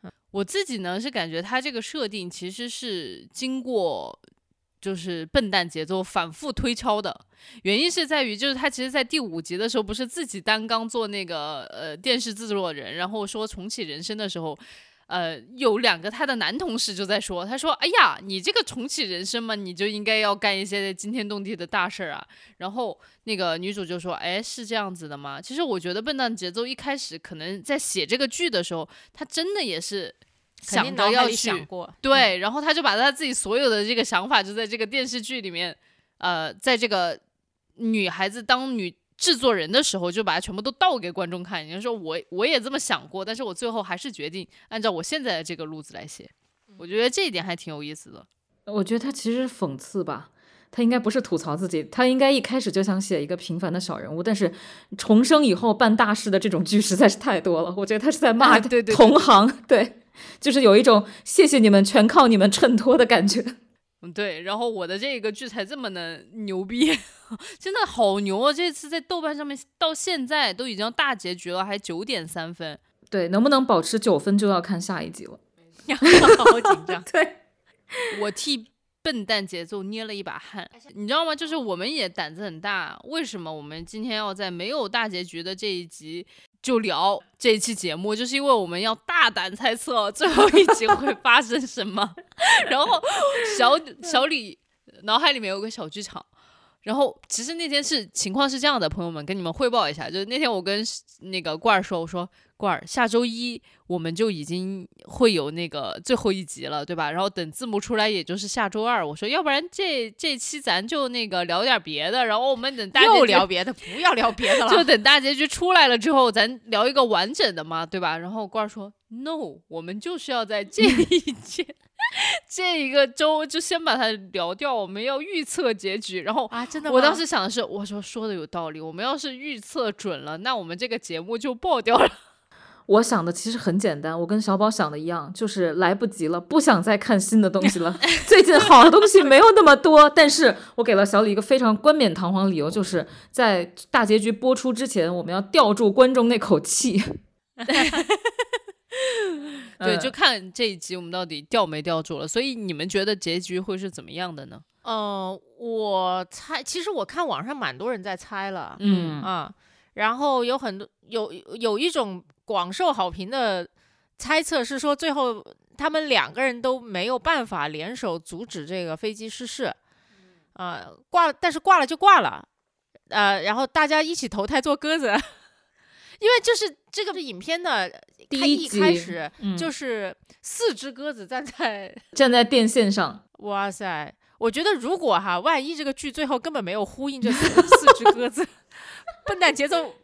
嗯，我自己呢是感觉它这个设定其实是经过就是笨蛋节奏反复推敲的，原因是在于就是他其实在第五集的时候不是自己单刚做那个呃电视制作人，然后说重启人生的时候。呃，有两个他的男同事就在说，他说：“哎呀，你这个重启人生嘛，你就应该要干一些惊天动地的大事儿啊。”然后那个女主就说：“哎，是这样子的吗？”其实我觉得笨蛋节奏一开始可能在写这个剧的时候，他真的也是想着要去对，然后他就把他自己所有的这个想法就在这个电视剧里面，呃，在这个女孩子当女。制作人的时候就把它全部都倒给观众看，就说我我也这么想过，但是我最后还是决定按照我现在的这个路子来写。我觉得这一点还挺有意思的。我觉得他其实讽刺吧，他应该不是吐槽自己，他应该一开始就想写一个平凡的小人物，但是重生以后办大事的这种剧实在是太多了。我觉得他是在骂 (laughs) 对对同行，对。就是有一种谢谢你们，全靠你们衬托的感觉。嗯，对。然后我的这个剧才这么的牛逼，(laughs) 真的好牛啊！这次在豆瓣上面到现在都已经大结局了，还九点三分。对，能不能保持九分就要看下一集了。(laughs) 好紧张。(laughs) 对，我替笨蛋节奏捏了一把汗，你知道吗？就是我们也胆子很大。为什么我们今天要在没有大结局的这一集就聊这一期节目？就是因为我们要大胆猜测最后一集会 (laughs) 发生什么。然后小 (laughs) 小李脑海里面有个小剧场。然后其实那天是情况是这样的，朋友们跟你们汇报一下，就是那天我跟那个罐儿说，我说。罐儿，下周一我们就已经会有那个最后一集了，对吧？然后等字幕出来，也就是下周二。我说，要不然这这期咱就那个聊点别的，然后我们等大又聊别的，不要聊别的 (laughs) 了，就等大结局出来了之后，咱聊一个完整的嘛，对吧？然后罐儿说，no，我们就是要在这一节 (laughs) 这一个周就先把它聊掉，我们要预测结局。然后啊，真的，我当时想的是，我说说的有道理，我们要是预测准了，那我们这个节目就爆掉了。(laughs) 我想的其实很简单，我跟小宝想的一样，就是来不及了，不想再看新的东西了。(laughs) 最近好的东西没有那么多，但是我给了小李一个非常冠冕堂皇的理由，就是在大结局播出之前，我们要吊住观众那口气。对，就看这一集我们到底吊没吊住了。所以你们觉得结局会是怎么样的呢？嗯，我猜，其实我看网上蛮多人在猜了，嗯啊，然后有很多有有一种。广受好评的猜测是说，最后他们两个人都没有办法联手阻止这个飞机失事，啊，挂，但是挂了就挂了，呃，然后大家一起投胎做鸽子，因为就是这个影片的第一集开始就是四只鸽子站在 (laughs) 站在电线上，哇塞，我觉得如果哈，万一这个剧最后根本没有呼应这四 (laughs) 四只鸽子，笨蛋节奏。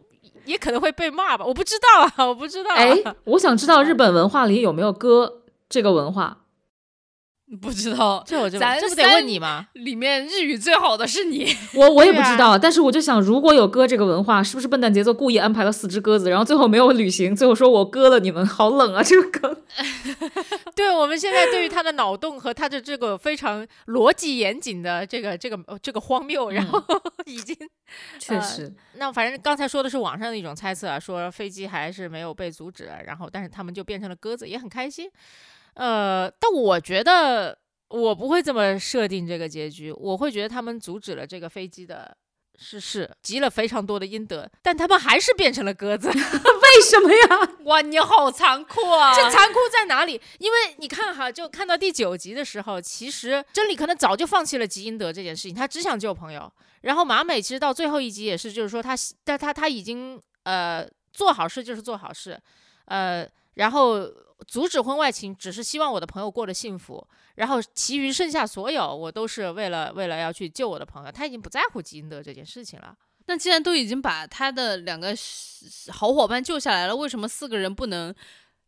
也可能会被骂吧，我不知道啊，我不知道。哎，(laughs) 我想知道日本文化里有没有歌这个文化。(laughs) 不知道，这我就咱这不得问你吗？里面日语最好的是你，(laughs) 我我也不知道，但是我就想，如果有割这个文化，是不是笨蛋节奏故意安排了四只鸽子，然后最后没有履行，最后说我割了你们，好冷啊这个梗。(laughs) 对我们现在对于他的脑洞和他的这个非常逻辑严谨的这个这个这个荒谬，然后已经确实。那反正刚才说的是网上的一种猜测啊，说飞机还是没有被阻止，然后但是他们就变成了鸽子，也很开心。呃，但我觉得我不会这么设定这个结局，我会觉得他们阻止了这个飞机的失事，积了非常多的阴德，但他们还是变成了鸽子，(laughs) 为什么呀？哇，你好残酷啊！这残酷在哪里？因为你看哈，就看到第九集的时候，其实真理可能早就放弃了积阴德这件事情，他只想救朋友。然后马美其实到最后一集也是，就是说他，但他他已经呃做好事就是做好事，呃，然后。阻止婚外情，只是希望我的朋友过得幸福，然后其余剩下所有，我都是为了为了要去救我的朋友。他已经不在乎基因德这件事情了。那既然都已经把他的两个好伙伴救下来了，为什么四个人不能？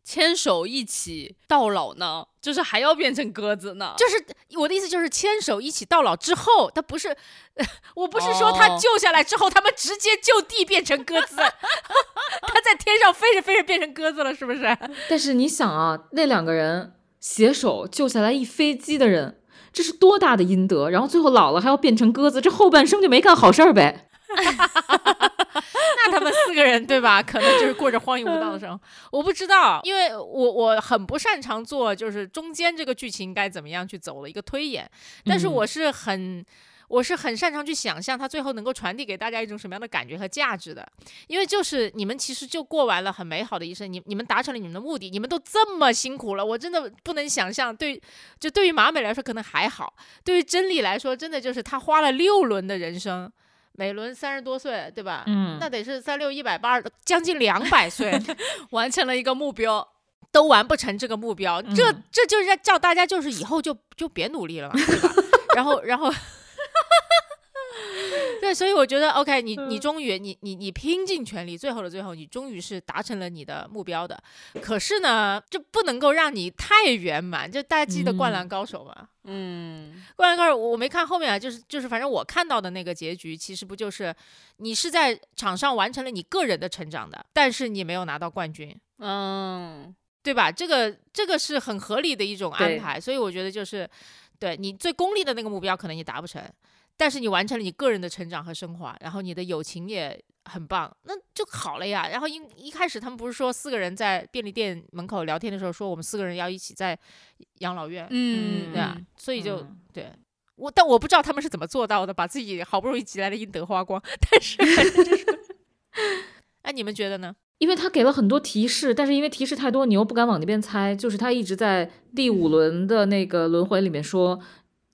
牵手一起到老呢，就是还要变成鸽子呢？就是我的意思，就是牵手一起到老之后，他不是，(laughs) 我不是说他救下来之后，他们直接就地变成鸽子，(laughs) 他在天上飞着飞着变成鸽子了，是不是？但是你想啊，那两个人携手救下来一飞机的人，这是多大的阴德？然后最后老了还要变成鸽子，这后半生就没干好事儿呗。(laughs) 那他们四个人对吧？可能 (laughs) 就是过着荒淫无道的生活。我不知道，因为我我很不擅长做，就是中间这个剧情该怎么样去走的一个推演。但是我是很，我是很擅长去想象他最后能够传递给大家一种什么样的感觉和价值的。因为就是你们其实就过完了很美好的一生，你你们达成了你们的目的，你们都这么辛苦了，我真的不能想象。对，就对于马美来说可能还好，对于真理来说，真的就是他花了六轮的人生。每轮三十多岁，对吧？嗯，那得是三六一百八十，将近两百岁，(laughs) 完成了一个目标，都完不成这个目标，这这就是叫大家就是以后就就别努力了嘛，对吧？然后然后。(laughs) 对，所以我觉得，OK，你你终于你你你拼尽全力，最后的最后，你终于是达成了你的目标的。可是呢，这不能够让你太圆满。就大家记得《灌篮高手》吗？嗯，《灌篮高手》我没看后面啊，就是就是，反正我看到的那个结局，其实不就是你是在场上完成了你个人的成长的，但是你没有拿到冠军。嗯。对吧？这个这个是很合理的一种安排，所以我觉得就是，对你最功利的那个目标可能你达不成，但是你完成了你个人的成长和升华，然后你的友情也很棒，那就好了呀。然后一一开始他们不是说四个人在便利店门口聊天的时候说我们四个人要一起在养老院，嗯，对啊嗯，所以就、嗯对。我但我不知道他们是怎么做到的，把自己好不容易积来的阴德花光。但是 (laughs) (laughs) 哎，你们觉得呢？(laughs) 因为他给了很多提示，但是因为提示太多，你又不敢往那边猜。就是他一直在第五轮的那个轮回里面说，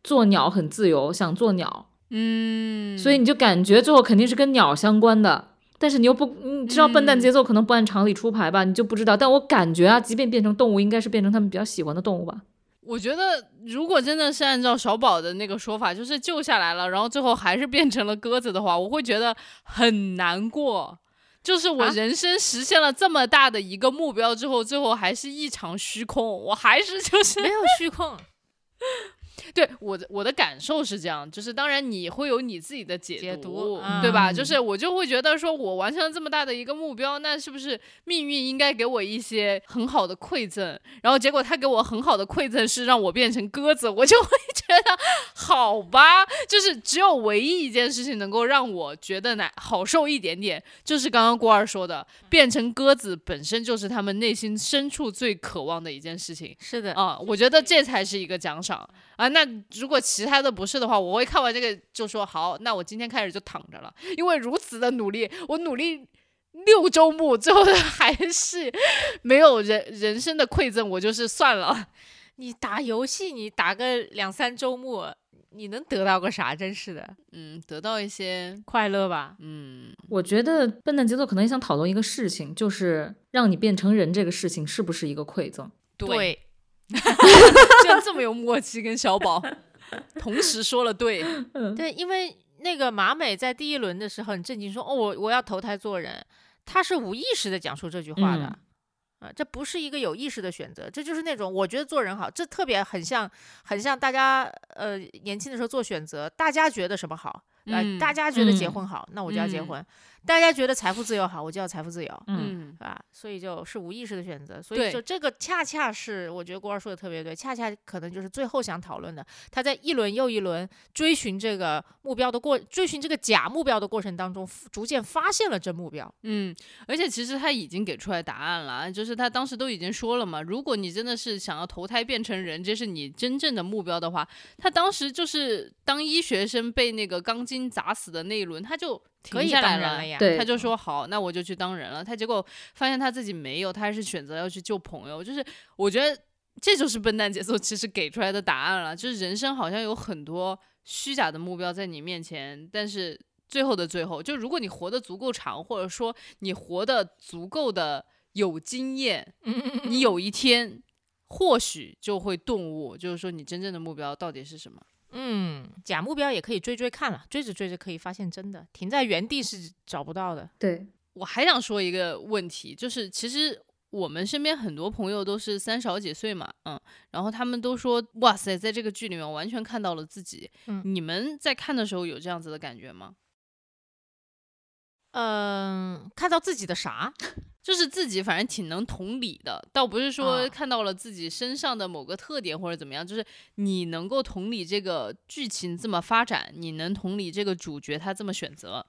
做鸟很自由，想做鸟，嗯，所以你就感觉最后肯定是跟鸟相关的。但是你又不，你知道笨蛋嗯节奏可能不按常理出牌吧，你就不知道。但我感觉啊，即便变成动物，应该是变成他们比较喜欢的动物吧。我觉得，如果真的是按照小宝的那个说法，就是救下来了，然后最后还是变成了鸽子的话，我会觉得很难过。就是我啊人生实现了这么大的一个目标之后，最后还是一场虚空，我还是就是没有虚空，(laughs) 对我的我的感受是这样，就是当然你会有你自己的解解读，读对吧？嗯就是我就会觉得说，我完成了这么大的一个目标，那是不是命运应该给我一些很好的馈赠？然后结果他给我很好的馈赠是让我变成鸽子，我就会觉得好吧，就是只有唯一一件事情能够让我觉得难好受一点点，就是刚刚郭二说的，变成鸽子本身就是他们内心深处最渴望的一件事情。是的，啊、我觉得这才是一个奖赏啊。那如果其他的不是的话，我会看完这个就说好，那我今天开始就躺着了，因为如此的努力，我努力六周目，最后还是没有人人生的馈赠，我就是算了。(laughs) 你打游戏，你打个两三周目，你能得到个啥？真是的，嗯，得到一些，快乐吧？嗯，我觉得笨蛋节奏可能也想讨论一个事情，就是让你变成人这个事情是不是一个馈赠？对，(laughs) 居然这么有默契，跟小宝 (laughs) 同时说了对，对，因为那个马美在第一轮的时候很震惊，说：“哦，我我要投胎做人。”他是无意识的讲出这句话的。嗯。啊，这不是一个有意识的选择，这就是那种我觉得做人好，这特别很像，很像大家呃年轻的时候做选择，大家觉得什么好，呃，嗯大家觉得结嗯。婚好，那我就要结嗯。婚；大家觉得财富自由好，我就要财富自由。嗯，嗯是吧？所以就是无意识的选择，所以对就这个恰恰是我觉得郭二说的特别对，恰恰可能就是最后想讨论的。他在一轮又一轮追寻这个目标的过，追寻这个假目标的过程当中，逐渐发现了真目标。嗯，而且其实他已经给出来答案了，就是他当时都已经说了嘛，如果你真的是想要投胎变成人，这是你真正的目标的话，他当时就是当医学生被那个钢筋砸死的那一轮，他就可以停下来当人了呀对他就说好，那我就去当人了。他结果发现他自己没有，他还是选择要去救朋友。就是我觉得这就是笨蛋节奏其实给出来的答案了，就是人生好像有很多虚假的目标在你面前，但是最后的最后，就如果你活得足够长，或者说你活得足够的有经验，你有一天或许就会顿悟，就是说你真正的目标到底是什么。嗯，假目标也可以追追看了，追着追着可以发现真的，停在原地是找不到的。对，我还想说一个问题，就是其实我们身边很多朋友都是三十好几岁嘛，嗯，然后他们都说，哇塞，在这个剧里面完全看到了自己。嗯你们在看的时候有这样子的感觉吗？嗯，看到自己的啥？就是自己反正挺能同理的，倒不是说啊看到了自己身上的某个特点或者怎么样，就是你能够同理这个剧情这么发展，你能同理这个主角他这么选择。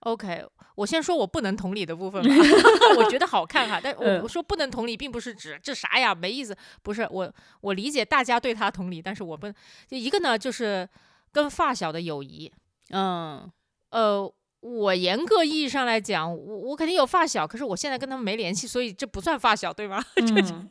OK，我先说我不能同理的部分吧。(laughs) 我觉得好看哈，但我说不能同理，并不是指这啥呀，没意思。不是我我理解大家对他同理，但是我不就一个呢，就是跟发小的友谊。嗯呃，我严格意义上来讲，我我肯定有发小，可是我现在跟他们没联系，所以这不算发小，对吗？(laughs) 嗯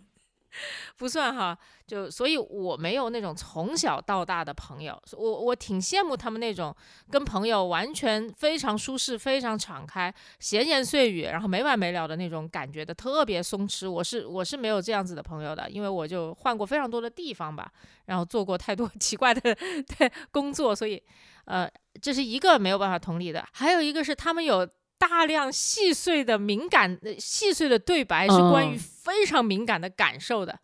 不算哈，就所以我没有那种从小到大的朋友，我我挺羡慕他们那种跟朋友完全非常舒适、非常敞开、闲言碎语，然后没完没了的那种感觉的，特别松弛。我是我是没有这样子的朋友的，因为我就换过非常多的地方吧，然后做过太多 (laughs) 奇怪的对工作，所以呃，这是一个没有办法同理的，还有一个是他们有。大量细碎的敏感、呃细碎的对白是关于嗯非常敏感的感受的，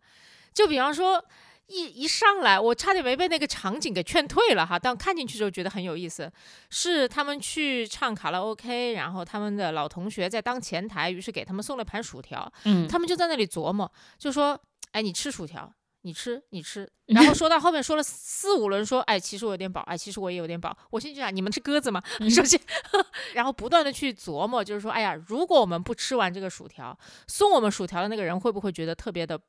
就比方说，一一上来，我差点没被那个场景给劝退了哈。但看进去之后觉得很有意思，是他们去唱卡拉 OK，然后他们的老同学在当前台，于是给他们送了盘薯条，嗯，他们就在那里琢磨，就说：“哎，你吃薯条，你吃，你吃。(laughs) ”然后说到后面说了四五轮，说：“哎，其实我有点饱，哎，其实我也有点饱。”我心想：“你们是鸽子吗？” (laughs) 首先，(laughs) 然后不断的去琢磨，就是说：“哎呀，如果我们不吃完这个薯条，送我们薯条的那个人会不会觉得特别的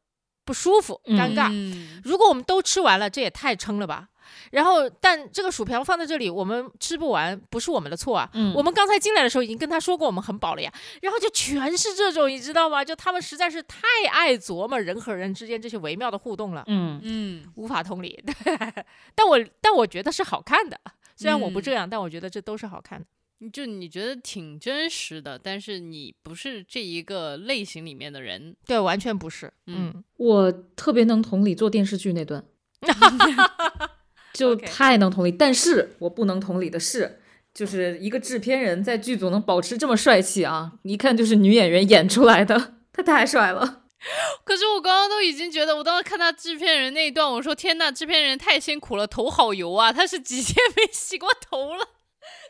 不舒服、嗯尴尬？嗯如果我们都吃完了，这也太撑了吧。”然后，但这个薯条放在这里，我们吃不完，不是我们的错啊。嗯我们刚才进来的时候已经跟他说过我们很饱了呀，然后就全是这种，你知道吗？就他们实在是太爱琢磨人和人之间这些微妙的互动了，嗯嗯，无法同理。对，(laughs) 但我但我觉得是好看的，虽然我不嗯这样，但我觉得这都是好看的。就你觉得挺真实的，但是你不是这一个类型里面的人，对，完全不是。嗯嗯，我特别能同理做电视剧那段，(laughs) 就太能同理。但是我不能同理的是，就是一个制片人在剧组能保持这么帅气啊，一看就是女演员演出来的，他太帅了。(laughs) 可是我刚刚都已经觉得，我当时看他制片人那一段，我说天呐，制片人太辛苦了，头好油啊！他是几天没 (laughs) 洗过头了。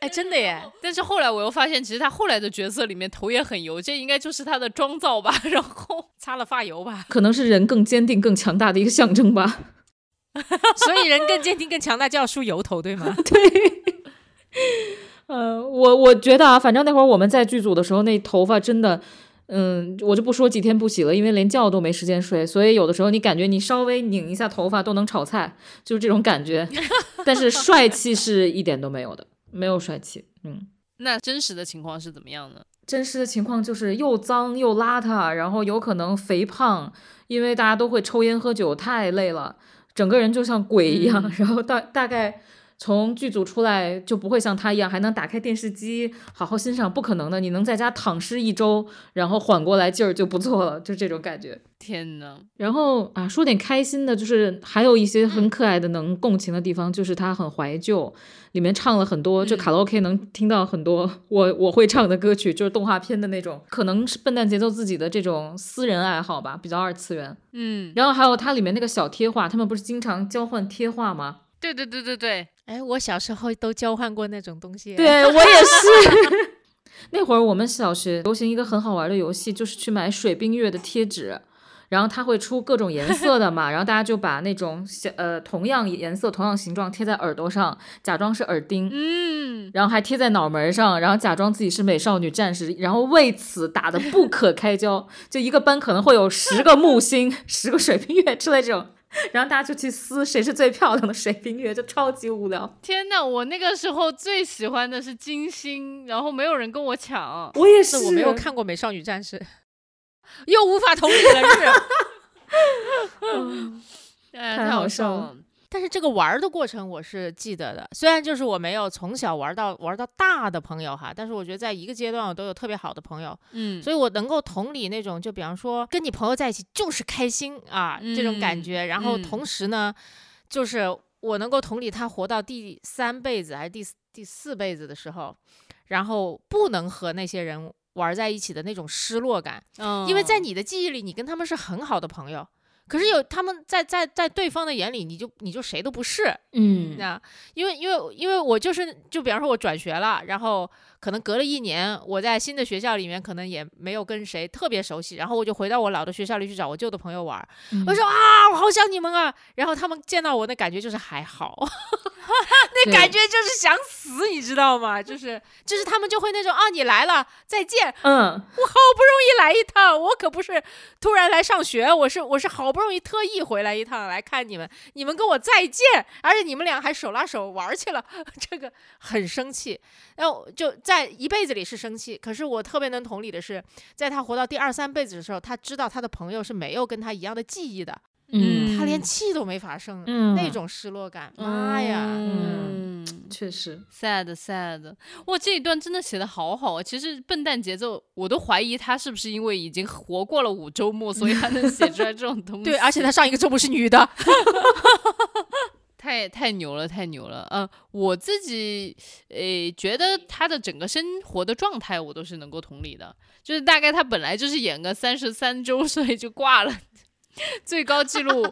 哎，真的耶，但是后来我又发现，其实他后来的角色里面头也很油，这应该就是他的妆造吧。(laughs) 然后擦了发油吧，可能是人更坚定、更强大的一个象征吧。(laughs) 所以人更坚定、更强大就要梳油头，对吗？(laughs) 对，呃，我我觉得啊，反正那会儿我们在剧组的时候，那头发真的，嗯，我就不说几天不洗了，因为连觉都没时间睡，所以有的时候你感觉你稍微拧一下头发都能炒菜，就是这种感觉。(laughs) 但是帅气是一点都没有的，没有帅气。嗯，那真实的情况是怎么样呢？真实的情况就是又脏又邋遢，然后有可能肥胖，因为大家都会抽烟喝酒，太累了，整个人就像鬼一样。嗯然后大大概从剧组出来就不会像他一样还能打开电视机好好欣赏，不可能的。你能在家躺尸一周，然后缓过来劲儿就不错了，就这种感觉。天呐，然后啊，说点开心的，就是还有一些很可爱的能共情的地方，就是他很怀旧，里面唱了很多，就嗯卡拉 OK 能听到很多我我会唱的歌曲，就是动画片的那种，可能是笨蛋节奏自己的这种私人爱好吧，比较二次元。嗯，然后还有它里面那个小贴画，他们不是经常交换贴画吗？对对对对对，哎，我小时候都交换过那种东西。，对我也是。(laughs) 那会儿我们小学流行一个很好玩的游戏，就是去买水冰月的贴纸，然后它会出各种颜色的嘛，然后大家就把那种小呃同样颜色、同样形状贴在耳朵上，假装是耳钉。嗯，然后还贴在脑门上，然后假装自己是美少女战士，然后为此打得不可开交。就一个班可能会有十个木星、(laughs) 十个水冰月之类这种，(laughs) 然后大家就去撕谁是最漂亮的水冰月，就超级无聊。天呐，我那个时候最喜欢的是金星，然后没有人跟我抢。我也是，我没有看过《美少女战士》，又无法同理了，是。(laughs) (laughs) 哎，太太好好笑了了。但是这个玩儿的过程我是记得的，虽然就是我没有从小玩到玩到大的朋友哈，但是我觉得在一个阶段我都有特别好的朋友，嗯，所以我能够同理那种，就比方说跟你朋友在一起就是开心啊、这种感嗯觉，然后嗯同。时呢，就是我能够同理他活到第三辈子还是第四第四辈子的时候，然后不能和那些人玩在一起的那种失落感，嗯因为在你的记忆里，你跟他们是很好的朋友。可是有他们在在在对方的眼里，你就你就谁都不是，嗯那因为因为因为我就是就比方说我转学了，然后可能隔了一年，我在新的学校里面可能也没有跟谁特别熟悉，然后我就回到我老的学校里去找我旧的朋友玩，嗯我说啊，我好想你们啊，然后他们见到我的感觉就是还好，(laughs) (laughs) 那感觉就是想死，你知道吗？就是就是他们就会那种啊，你来了，再见，嗯，我好不容易来一趟，我可不是突然来上学，我是我是好不容易特意回来一趟来看你们，你们跟我再见，而且你们俩还手拉手玩去了，(laughs) 这个很生气。然后就在一辈子里是生气，可是我特别能同理的是，在他活到第二三辈子的时候，他知道他的朋友是没有跟他一样的记忆的，嗯，他连气都没法生，嗯那种失落感，妈呀！嗯确实，，sad sad，哇，这一段真的写的好好啊！其实笨蛋节奏，我都怀疑他是不是因为已经活过了五周末，所以他能写出来这种东 (laughs) 西。对，而且他上一个周末是女的，(laughs) 太太牛了，太牛了。嗯、我自己诶觉得他的整个生活的状态我都是能够同理的，就是大概他本来就是演个三十三周岁就挂了，(laughs) 最高纪录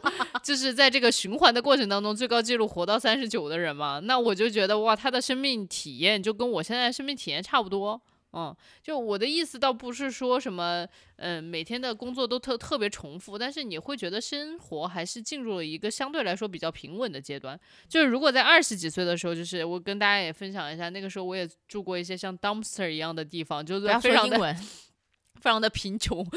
就是在这个循环的过程当中，最高纪录活到三十九的人嘛，那我就觉得哇，他的生命体验就跟我现在生命体验差不多。嗯，就我的意思倒不是说什么，嗯，每天的工作都特特别重复，但是你会觉得生活还是进入了一个相对来说比较平稳的阶段。就是如果在二十几岁的时候，就是我跟大家也分享一下，那个时候我也住过一些像 dumpster 一样的地方，就是非常的。非常的贫穷，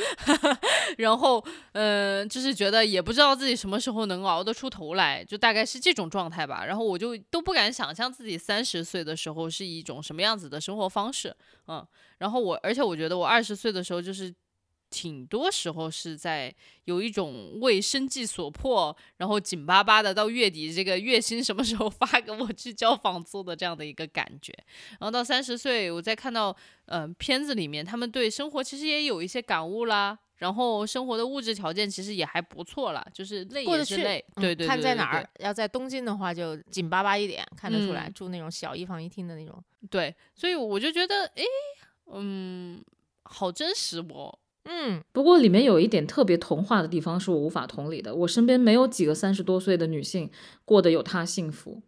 (laughs) 然后，嗯，就是觉得也不知道自己什么时候能熬得出头来，就大概是这种状态吧。然后我就都不敢想象自己三十岁的时候是一种什么样子的生活方式，嗯。然后我，而且我觉得我二十岁的时候就是。挺多时候是在有一种为生计所迫，然后紧巴巴的到月底这个月薪什么时候发给我去交房租的这样的一个感觉。然后到三十岁，我再看到嗯片子里面，他们对生活其实也有一些感悟啦，然后生活的物质条件其实也还不错了，就是累也是累。对对对。看在哪儿？要在东京的话就紧巴巴一点，看得出来住那种小一房一厅的那种。对，所以我就觉得，哎，嗯，好真实哦。嗯，不过里面有一点特别童话的地方是我无法同理的。我身边没有几个三十多岁的女性过得有她幸福，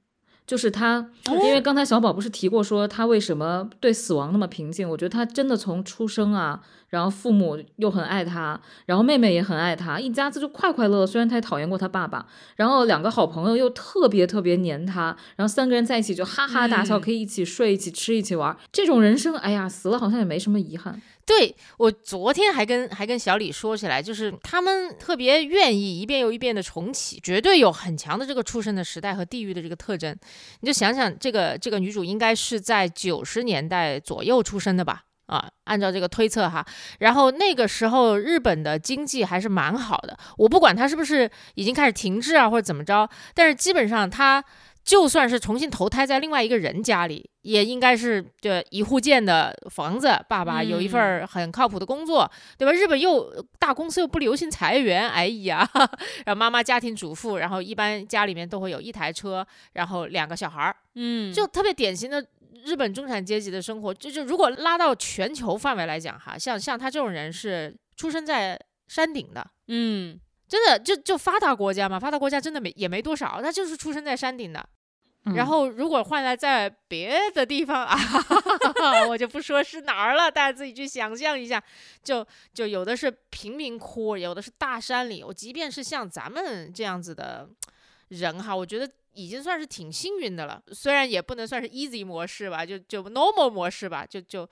就是她，因为刚才小宝不是提过说她为什么对死亡那么平静？我觉得她真的从出生啊。然后父母又很爱她，然后妹妹也很爱她，一家子就快快乐乐。虽然她也讨厌过她爸爸，然后两个好朋友又特别特别黏她，然后三个人在一起就哈哈大笑，可以一起睡、一起吃、一起玩。这种人生，哎呀，死了好像也没什么遗憾。对我昨天还跟还跟小李说起来，就是他们特别愿意一遍又一遍的重启，绝对有很强的这个出生的时代和地域的这个特征。你就想想，这个这个女主应该是在九十年代左右出生的吧？啊，按照这个推测哈，然后那个时候日本的经济还是蛮好的。我不管它是不是已经开始停滞啊，或者怎么着，但是基本上他就算是重新投胎在另外一个人家里，也应该是这一户建的房子，爸爸有一份很靠谱的工作，对吧？日本又大公司又不流行裁员，哎呀，(laughs) 然后妈妈家庭主妇，然后一般家里面都会有一台车，然后两个小孩儿，嗯，就特别典型的。日本中产阶级的生活，就就如果拉到全球范围来讲，哈，像像他这种人是出生在山顶的，嗯，真的就就发达国家嘛，发达国家真的没也没多少，他就是出生在山顶的。然后如果换来在别的地方啊，(laughs) 我就不说是哪儿了，大家自己去想象一下，就就有的是贫民窟，有的是大山里。我即便是像咱们这样子的人哈，我觉得。已经算是挺幸运的了，虽然也不能算是 easy 模式吧，就就 normal 模式吧，就就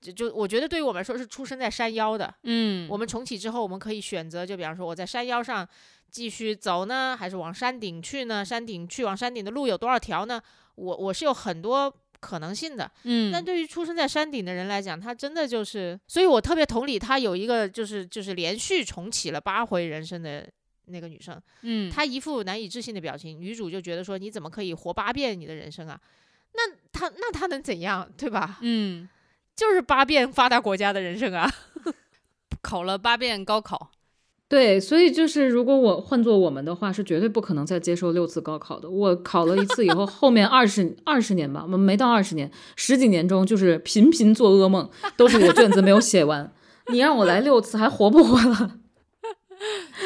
就就我觉得对于我们来说是出生在山腰的，嗯，我们重启之后，我们可以选择，就比方说我在山腰上继续走呢，还是往山顶去呢？山顶去往山顶的路有多少条呢？我我是有很多可能性的，嗯，但对于出生在山顶的人来讲，他真的就是，所以我特别同理他有一个就是就是连续重启了八回人生的。那个女生，嗯，她一副难以置信的表情。女主就觉得说：“你怎么可以活八遍你的人生啊？那她那她能怎样，对吧？嗯，就是八遍发达国家的人生啊，(laughs) 考了八遍高考。对，所以就是如果我换做我们的话，是绝对不可能再接受六次高考的。我考了一次以后，后面二十二十年吧，我们没到二十年，十几年中就是频频做噩梦，都是我卷子没有写完。你让我来六次，还活不活了？”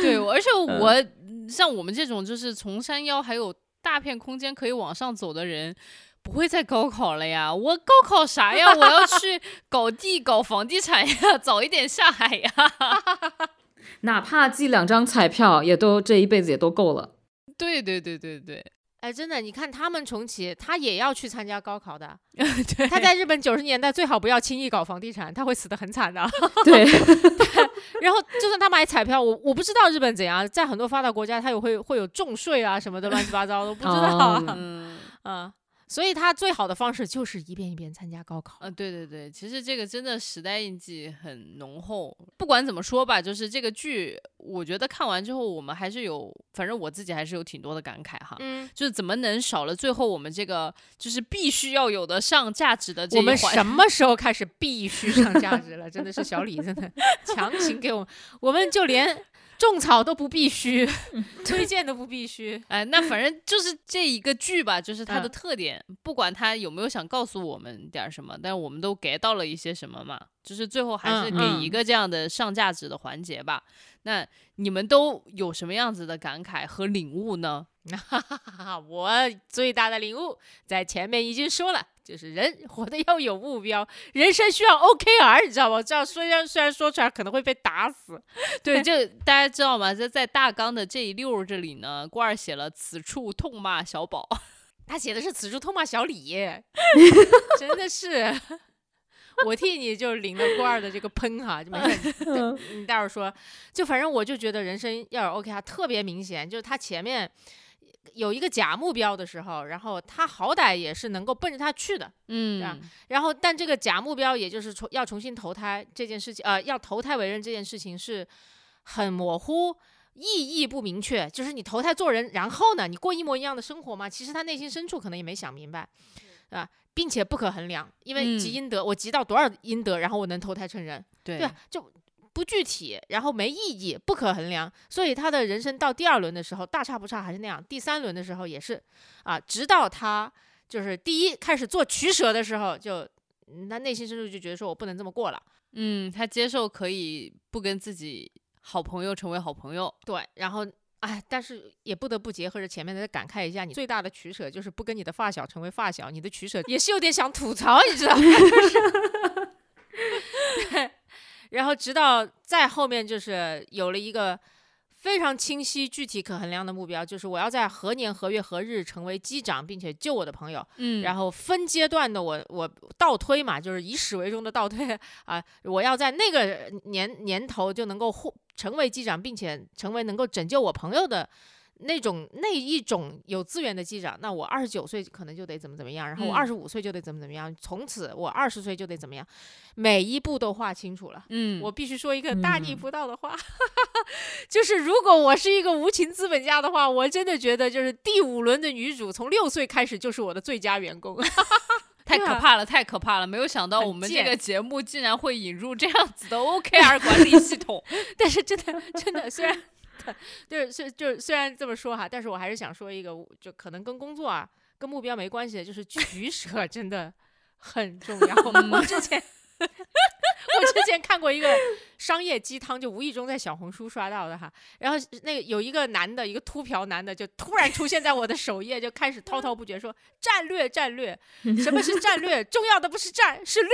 对，而且我像我们这种就是从山腰还有大片空间可以往上走的人，不会再高考了呀！我高考啥呀？我要去 (laughs) 搞地、搞房地产呀，早一点下海呀！(laughs) 哪怕寄两张彩票，也都这一辈子也都够了。对对对对对。哎，真的，你看他们重启，他也要去参加高考的。(laughs) 他在日本九十年代最好不要轻易搞房地产，他会死得很惨的。(laughs) 对，然后就算他买彩票，我我不知道日本怎样，在很多发达国家，他也会会有重税啊什么的，乱七八糟的，不知道。嗯啊。所以他最好的方式就是一遍一遍参加高考。呃，对对对，其实这个真的时代印记很浓厚。不管怎么说吧，就是这个剧，我觉得看完之后，我们还是有，反正我自己还是有挺多的感慨哈。嗯，就是怎么能少了最后我们这个就是必须要有的上价值的这一环？我们什么时候开始必须上价值了？真的是小李真的 (laughs) 强行给我们，我们就连。种草都不必须，(laughs) 推荐都不必须。哎，那反正就是这一个剧吧，就是它的特点。不管它有没有想告诉我们点什么，但我们都 get 到了一些什么嘛。就是最后还是给一个这样的上价值的环节吧。那你们都有什么样子的感慨和领悟呢？(laughs) 我最大的领悟在前面已经说了，就是人活得要有目标，人生需要 OKR，你知道吗？这样虽然虽然说出来可能会被打死，(laughs) 对，就大家知道吗？在在大纲的这一溜这里呢，郭二写了此处痛骂小宝，他写的是此处痛骂小李，(laughs) 真的是。我替你就领了郭二的这个喷哈，就没事。你待会儿说，就反正我就觉得人生要有 OKR 特别明显，就是他前面。有一个假目标的时候，然后他好歹也是能够奔着他去的，嗯，然后但这个假目标，也就是重要重新投胎这件事情，呃，要投胎为人这件事情是很模糊、意义不明确。就是你投胎做人，然后呢，你过一模一样的生活吗？其实他内心深处可能也没想明白，啊，并且不可衡量，因为积阴德，我积到多少阴德，然后我能投胎成人，对，就。不具体，然后没意义，不可衡量，所以他的人生到第二轮的时候大差不差还是那样，第三轮的时候也是，啊，直到他就是第一开始做取舍的时候，就他内心深处就觉得说我不能这么过了，嗯，他接受可以不跟自己好朋友成为好朋友，对，然后哎，但是也不得不结合着前面的感慨一下，你最大的取舍就是不跟你的发小成为发小，你的取舍也是有点想吐槽，你知道吗？对。(laughs) 然后直到再后面，就是有了一个非常清晰、具体、可衡量的目标，就是我要在何年何月何日成为机长，并且救我的朋友。嗯，然后分阶段的我我倒推嘛，就是以始为终的倒推啊，我要在那个年年头就能够获成为机长，并且成为能够拯救我朋友的。那种那一种有资源的机长，那我二十九岁可能就得怎么怎么样，然后我二十五岁就得怎么怎么样，从此我二十岁就得怎么样，每一步都画清楚了。嗯，我必须说一个大逆不道的话，(laughs) 就是如果我是一个无情资本家的话，我真的觉得就是第五轮的女主从六岁开始就是我的最佳员工，(laughs) 太可怕了，太可怕了！没有想到我们这个节目竟然会引入这样子的 (laughs) OKR 管理系统，但是真的真的虽然。(laughs) 就是是就是虽然这么说哈，但是我还是想说一个，就可能跟工作啊、跟目标没关系的，就是 (laughs) 取舍真的很重要。我之前 (laughs) 我之前看过一个商业鸡汤，就无意中在小红书刷到的哈，然后那个有一个男的，一个秃瓢男的，就突然出现在我的首页，就开始滔滔不绝说战略战略，什么是战略？重要的不是战，是略。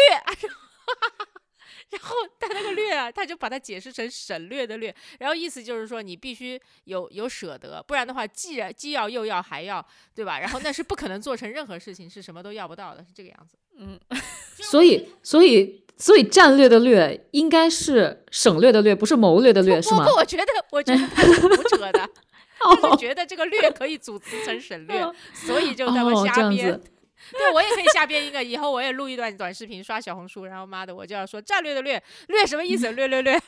(laughs) 然后他那个略啊，他就把它解释成省略的略，然后意思就是说你必须有有舍得，不然的话既然既要又要还要，对吧？然后那是不可能做成任何事情，是什么都要不到的，是这个样子。嗯，所以所以所以战略的略应该是省略的略，不是谋略的略，是吗？不，我觉得我觉得 (laughs) 他是胡扯的，(laughs) 他是觉得这个略可以组词成省略，所以就在那瞎编。(laughs) 对，我也可以瞎编一个，以后我也录一段短视频刷小红书，然后妈的，我就要说战略的略略什么意思？略略略，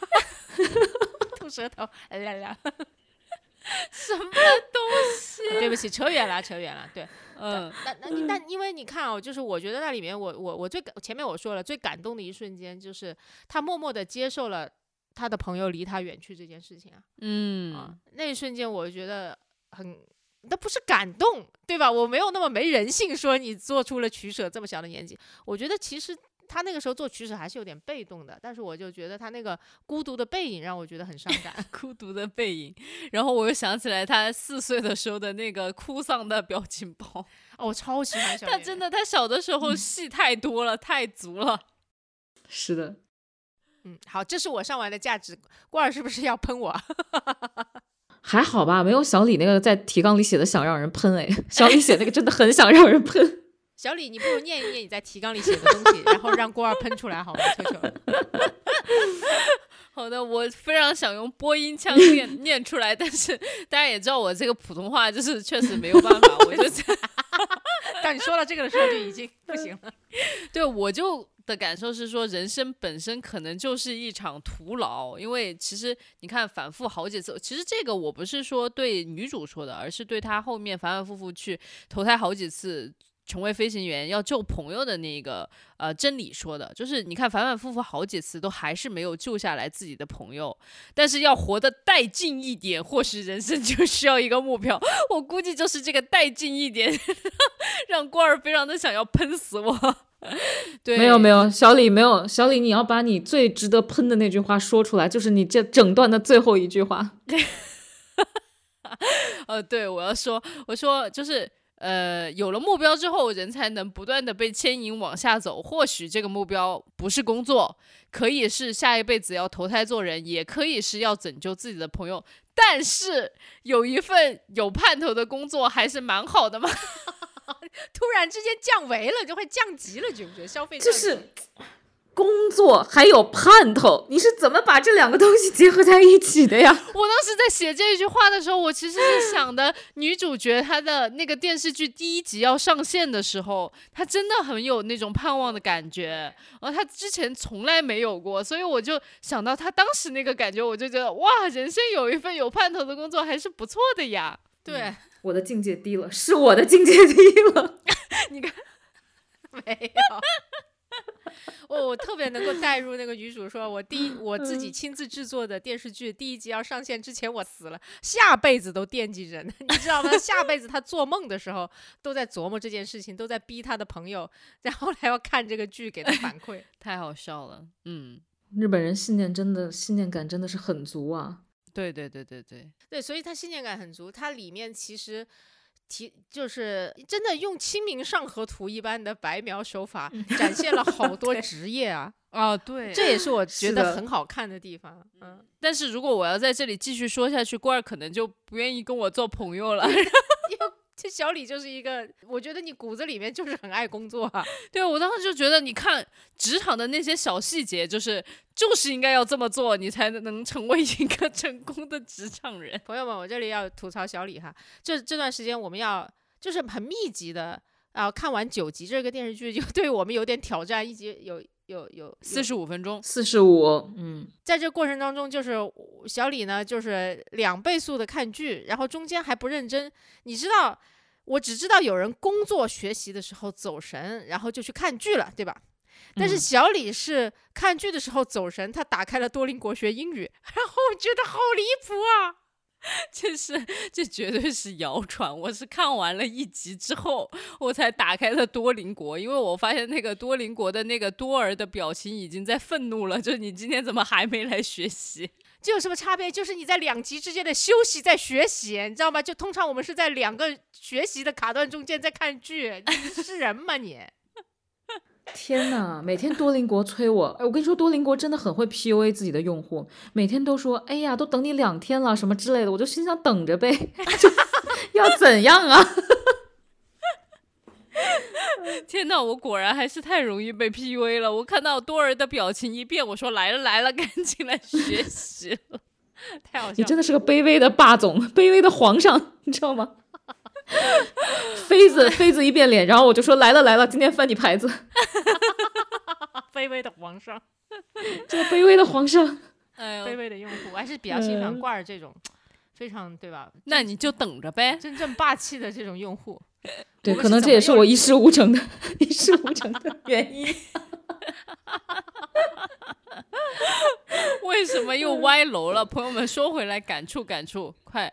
(laughs) 吐舌头，来来来，(laughs) 什么东西？对不起，扯远了，扯远了。对，嗯，那那那因为你看哦，就是我觉得那里面，我我我最感前面我说了最感动的一瞬间，就是他默默的接受了他的朋友离他远去这件事情啊，嗯啊，那一瞬间我觉得很。那不是感动，对吧？我没有那么没人性，说你做出了取舍，这么小的年纪，我觉得其实他那个时候做取舍还是有点被动的。但是我就觉得他那个孤独的背影让我觉得很伤感，(laughs) 孤独的背影。然后我又想起来他四岁的时候的那个哭丧的表情包，哦，我超喜欢。他真的，他小的时候戏太多了，太足了。是的，嗯，好，这是我上完的价值。罐儿是不是要喷我？(laughs) 还好吧，没有小李那个在提纲里写的想让人喷哎，(laughs) 小李写那个真的很想让人喷。(laughs) 小李，你不如念一念你在提纲里写的东西，(laughs) 然后让郭二喷出来好吗？求求。好的，我非常想用播音腔念念出来，但是大家也知道我这个普通话就是确实没有办法，我就当你说到这个的时候就已经不行了。对，我就。的感受是说，人生本身可能就是一场徒劳，因为其实你看，反复好几次，其实这个我不是说对女主说的，而是对她后面反反复复去投胎好几次，成为飞行员要救朋友的那个呃真理说的，就是你看反反复复好几次都还是没有救下来自己的朋友，但是要活得带劲一点，或许人生就需要一个目标，我估计就是这个带劲一点，(laughs) 让郭儿非常的想要喷死我。(laughs) 对，没有没有，小李没有，小李你要把你最值得喷的那句话说出来，就是你这整段的最后一句话。呃，(laughs) 对，我要说，我说就是，呃，有了目标之后，人才能不断的被牵引往下走。或许这个目标不是工作，可以是下一辈子要投胎做人，也可以是要拯救自己的朋友。但是有一份有盼头的工作还是蛮好的嘛。(laughs) (laughs) 突然之间降维了，就会降级了，觉不觉得？消费就是工作还有盼头，你是怎么把这两个东西结合在一起的呀？(laughs) 我当时在写这一句话的时候，我其实是想的，女主角她的那个电视剧第一集要上线的时候，她真的很有那种盼望的感觉，然后她之前从来没有过，所以我就想到她当时那个感觉，我就觉得哇，人生有一份有盼头的工作还是不错的呀。对，我的境界低了，是我的境界低了。(laughs) 你看 (laughs) 没有。我我特别能够带入那个女主说，我第一我自己亲自制作的电视剧第一集要上线之前我死了，下辈子都惦记着呢，(laughs) 你知道吗？下辈子她做梦的时候都在琢磨这件事情，都在逼她的朋友，然后来要看这个剧给她反馈。太好笑了，嗯，日本人信念真的信念感真的是很足啊。对对对对对，对，所以它信念感很足，它里面其实。提就是真的用《清明上河图》一般的白描手法，展现了好 (laughs) 多职业啊！啊对，这也是我觉得很好看的地方。嗯，但是如果我要在这里继续说下去，郭儿可能就不愿意跟我做朋友了。(laughs) (laughs) 这小李就是一个，我觉得你骨子里面就是很爱工作啊。(laughs) 对我当时就觉得，你看职场的那些小细节，就是就是应该要这么做，你才能成为一个 (laughs) 成功的职场人。朋友们，我这里要吐槽小李哈，这这段时间我们要就是很密集的啊，看完九集这个电视剧，就对我们有点挑战，一集有有有四十。五分钟，四十五，嗯，在这过程当中，就是小李呢，就是两倍速的看剧，然后中间还不认真。你知道，我只知道有人工作学习的时候走神，然后就去看剧了，对吧？但是嗯小李是看剧的时候走神，他打开了多邻国学英语，然后我觉得好离谱啊！这是这绝对是谣传。我是看完了一集之后，我才打开了多邻国，因为我发现那个多邻国的那个多儿的表情已经在愤怒了，就是你今天怎么还没来学习？这有什么差别？就是你在两集之间的休息，在学习，你知道吗？就通常我们是在两个学习的卡段中间在看剧，你是人吗你？天呐，每天多邻国催我，哎，我跟你说，多邻国真的很会 PUA 自己的用户，每天都说，哎呀，都等你两天了，什么之类的，我就心想等着呗，(laughs) 就要怎样啊？(laughs) 天呐，我果然还是太容易被 PUA 了。我看到多儿的表情一变，我说来了来了，赶紧来学习了。(laughs) 太好笑了。你真的是个卑微的霸总，卑微的皇上，你知道吗？(laughs) 妃子，妃子一变脸，然后我就说来了来了，今天翻你牌子，(laughs) 卑微的皇上，这个卑微的皇上，哎呦，卑微的用户，我还是比较欣赏嗯罐儿这种 (tsk) 非常对吧？那你就等着呗。真正霸气的这种用户。对，可能这也是我一事无成的 (laughs) 一事无成的原因。为什么又歪楼了？朋友们说回来，感触感触，快，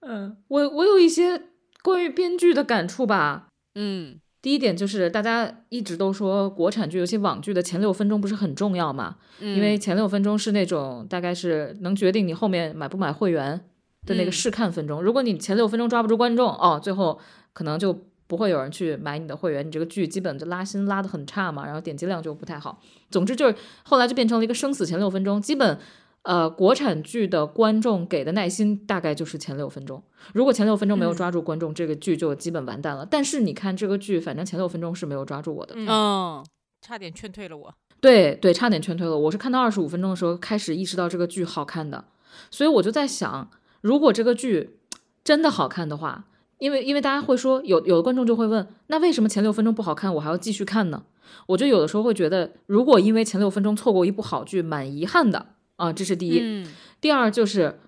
嗯，我我有一些关于编剧的感触吧。嗯第一点就是大家一直都说国产剧，尤其网剧的前六分钟不是很重要嘛？嗯，因为前六分钟是那种大概是能决定你后面买不买会员的那个嗯试看分钟。如果你前六分钟抓不住观众，哦，最后可能就不会有人去买你的会员，你这个剧基本就拉新拉的很差嘛，然后点击量就不太好。总之就是后来就变成了一个生死前六分钟，基本。呃，国产剧的观众给的耐心大概就是前六分钟，如果前六分钟没有嗯抓住观众，这个剧就基本完蛋了。但是你看这个剧，反正前六分钟是没有抓住我的，嗯，嗯差点劝退了我。对对，差点劝退了。我是看到二十五分钟的时候开始意识到这个剧好看的，所以我就在想，如果这个剧真的好看的话，因为因为大家会说有有的观众就会问，那为什么前六分钟不好看，我还要继续看呢？我就有的时候会觉得，如果因为前六分钟错过一部好剧，蛮遗憾的啊，这是第一。嗯第二就是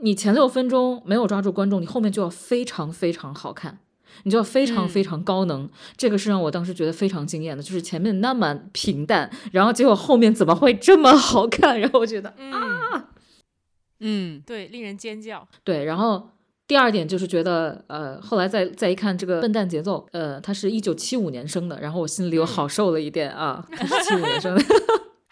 你前六分钟没有抓住观众，你后面就要非常非常好看。你就要非常嗯非常高能，这个是让我当时觉得非常惊艳的，就是前面那么平淡，然后结果后面怎么会这么好看？然后我觉得嗯，嗯对，令人尖叫。对，然后第二点就是觉得，呃，后来再再一看这个笨蛋节奏，呃，他是一九七五年生的，然后我心里又好受了一点啊，他 (laughs) 是七五年生的，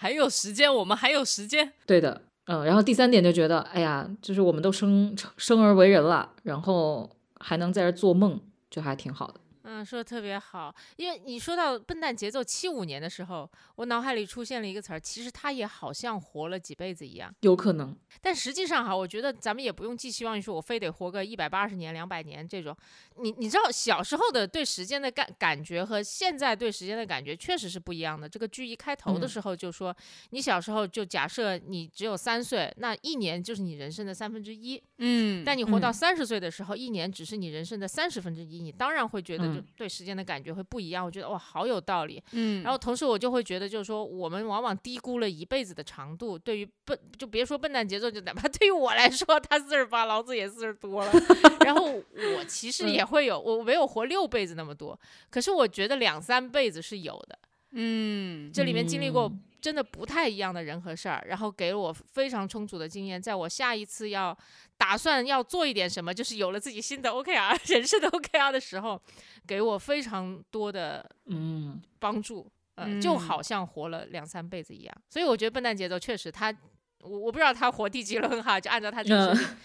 还有时间，我们还有时间。对的，嗯，然后第三点就觉得，哎呀，就是我们都生生而为人了，然后还能在这做梦，就还挺好的。嗯，说的特别好，因为你说到笨蛋节奏七五年的时候，我脑海里出现了一个词儿，其实他也好像活了几辈子一样，有可能。但实际上哈，我觉得咱们也不用寄希望于说我非得活个一百八十年、两百年这种。你你知道小时候的对时间的感感觉和现在对时间的感觉确实是不一样的。这个剧一开头的时候就说，你小时候就假设你只有三岁，那一年就是你人生的三分之一。嗯，但你活到三十岁的时候，一年只是你人生的三十分之一，你当然会觉得就对时间的感觉会不一样。我觉得哇，好有道理。嗯，然后同时我就会觉得，就是说我们往往低估了一辈子的长度。对于笨，就别说笨蛋节奏，就哪怕对于我来说，他四十八，老子也四十多了。(laughs) 然后我其实也会有，我没有活六辈子那么多，可是我觉得两三辈子是有的。嗯，这里面经历过真的不太一样的人和事儿，然后给了我非常充足的经验，在我下一次要打算要做一点什么，就是有了自己新的 OKR (laughs) 人生的 OKR 的时候，给我非常多的嗯帮助。嗯，就好像活了两三辈子一样。所以我觉得笨蛋节奏确实，他我我不知道他活第几轮哈，就按照他这个设定，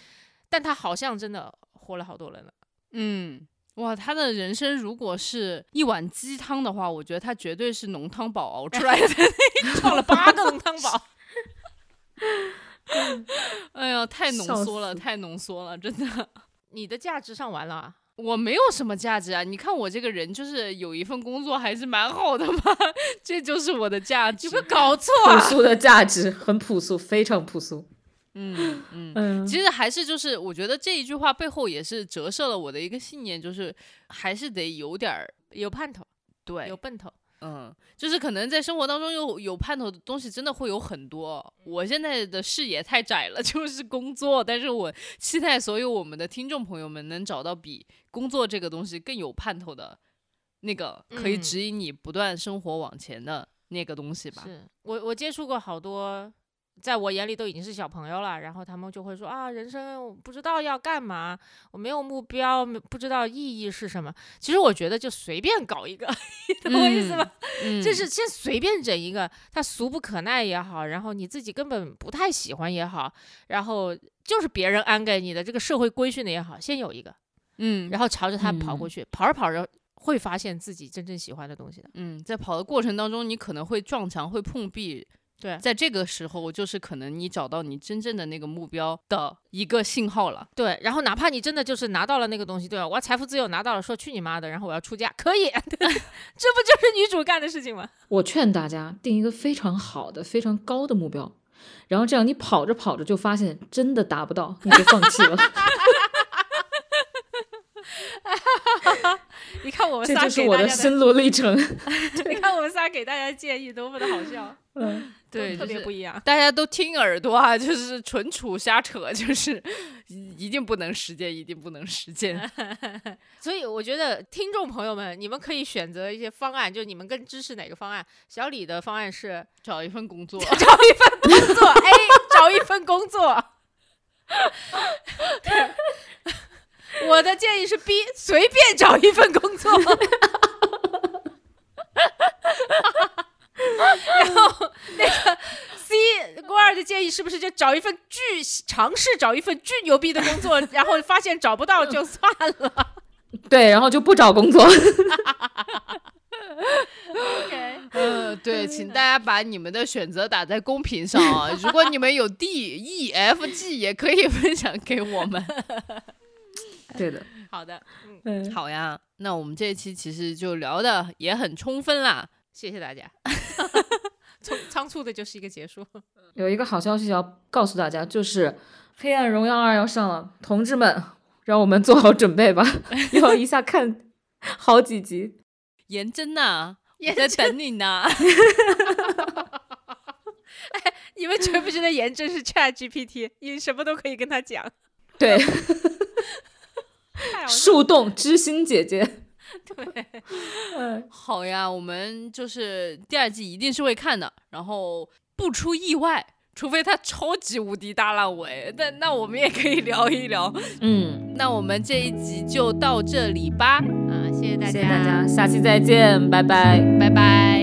但他好像真的活了好多轮了。嗯。哇，他的人生如果是一碗鸡汤的话，我觉得他绝对是浓汤宝熬出来的，创了八个浓汤宝。(laughs) 哎呀，太浓缩了，太浓缩了，真的。(laughs) 你的价值上完了？我没有什么价值啊！你看我这个人，就是有一份工作还是蛮好的嘛，(laughs) 这就是我的价值。有没有搞错？朴素的价值，很朴素，非常朴素。嗯嗯，其实还是就是，我觉得这一句话背后也是折射了我的一个信念，就是还是得有点儿有盼头，对，有奔头。嗯，就是可能在生活当中有有盼头的东西，真的会有很多。我现在的视野太窄了，(laughs) 就是工作，但是我期待所有我们的听众朋友们能找到比工作这个东西更有盼头的那个可以指引你不断生活往前的那个东西吧。是我我接触过好多。在我眼里都已经是小朋友了，然后他们就会说啊，人生不知道要干嘛，我没有目标，不知道意义是什么。其实我觉得就随便搞一个，(laughs) 懂我意思吗？就是先随便整一个，他俗不可耐也好，然后你自己根本不太喜欢也好，然后就是别人安给你的这个社会规训的也好，先有一个，嗯，然后朝着他跑过去，跑着跑着会发现自己真正喜欢的东西的。嗯，在跑的过程当中，你可能会撞墙，会碰壁。对，在这个时候，就是可能你找到你真正的那个目标的一个信号了。对，然后哪怕你真的就是拿到了那个东西，对吧？我要财富自由拿到了，说去你妈的，然后我要出嫁，可以，(laughs) 这不就是女主干的事情吗？我劝大家定一个非常好的、非常高的目标，然后这样你跑着跑着就发现真的达不到，你就放弃了。(laughs) 你看我们仨，这就是我的心路历程。(laughs) 你看我们仨给大家建议多么的好笑。嗯，对，特别不一样。大家都听耳朵啊，就是纯属瞎扯，就是一定不能实践，一定不能实践。(laughs) 所以我觉得听众朋友们，你们可以选择一些方案，就你们更支持哪个方案？小李的方案是找一份工作，(laughs) 找一份工作。A 找一份工作。我的建议是 B，随便找一份工作。(laughs) 然后那个 C 郭二的建议是不是就找一份巨尝试找一份巨牛逼的工作，然后发现找不到就算了。(laughs) 对，然后就不找工作。OK，呃，(laughs) 对，请大家把你们的选择打在公屏上啊！如果你们有 D、E、F、G，(laughs) 也可以分享给我们。对的，好的，嗯，好呀。那我们这一期其实就聊的也很充分啦。谢谢大家，(laughs) 匆仓促的就是一个结束。有一个好消息要告诉大家，就是《黑暗荣耀二》要上了，同志们，让我们做好准备吧，(laughs) 要一下看好几集。颜真呐，也在等你呢。(laughs) 哎，你们觉不觉得颜真是 Chat GPT？你什么都可以跟他讲。对，树洞知心姐姐。(laughs) 对，嗯，好呀，我们就是第二季一定是会看的，然后不出意外，除非他超级无敌大烂尾，但那我们也可以聊一聊。嗯，那我们这一集就到这里吧，啊，谢谢大家，谢谢大家，下期再见，拜拜。拜拜。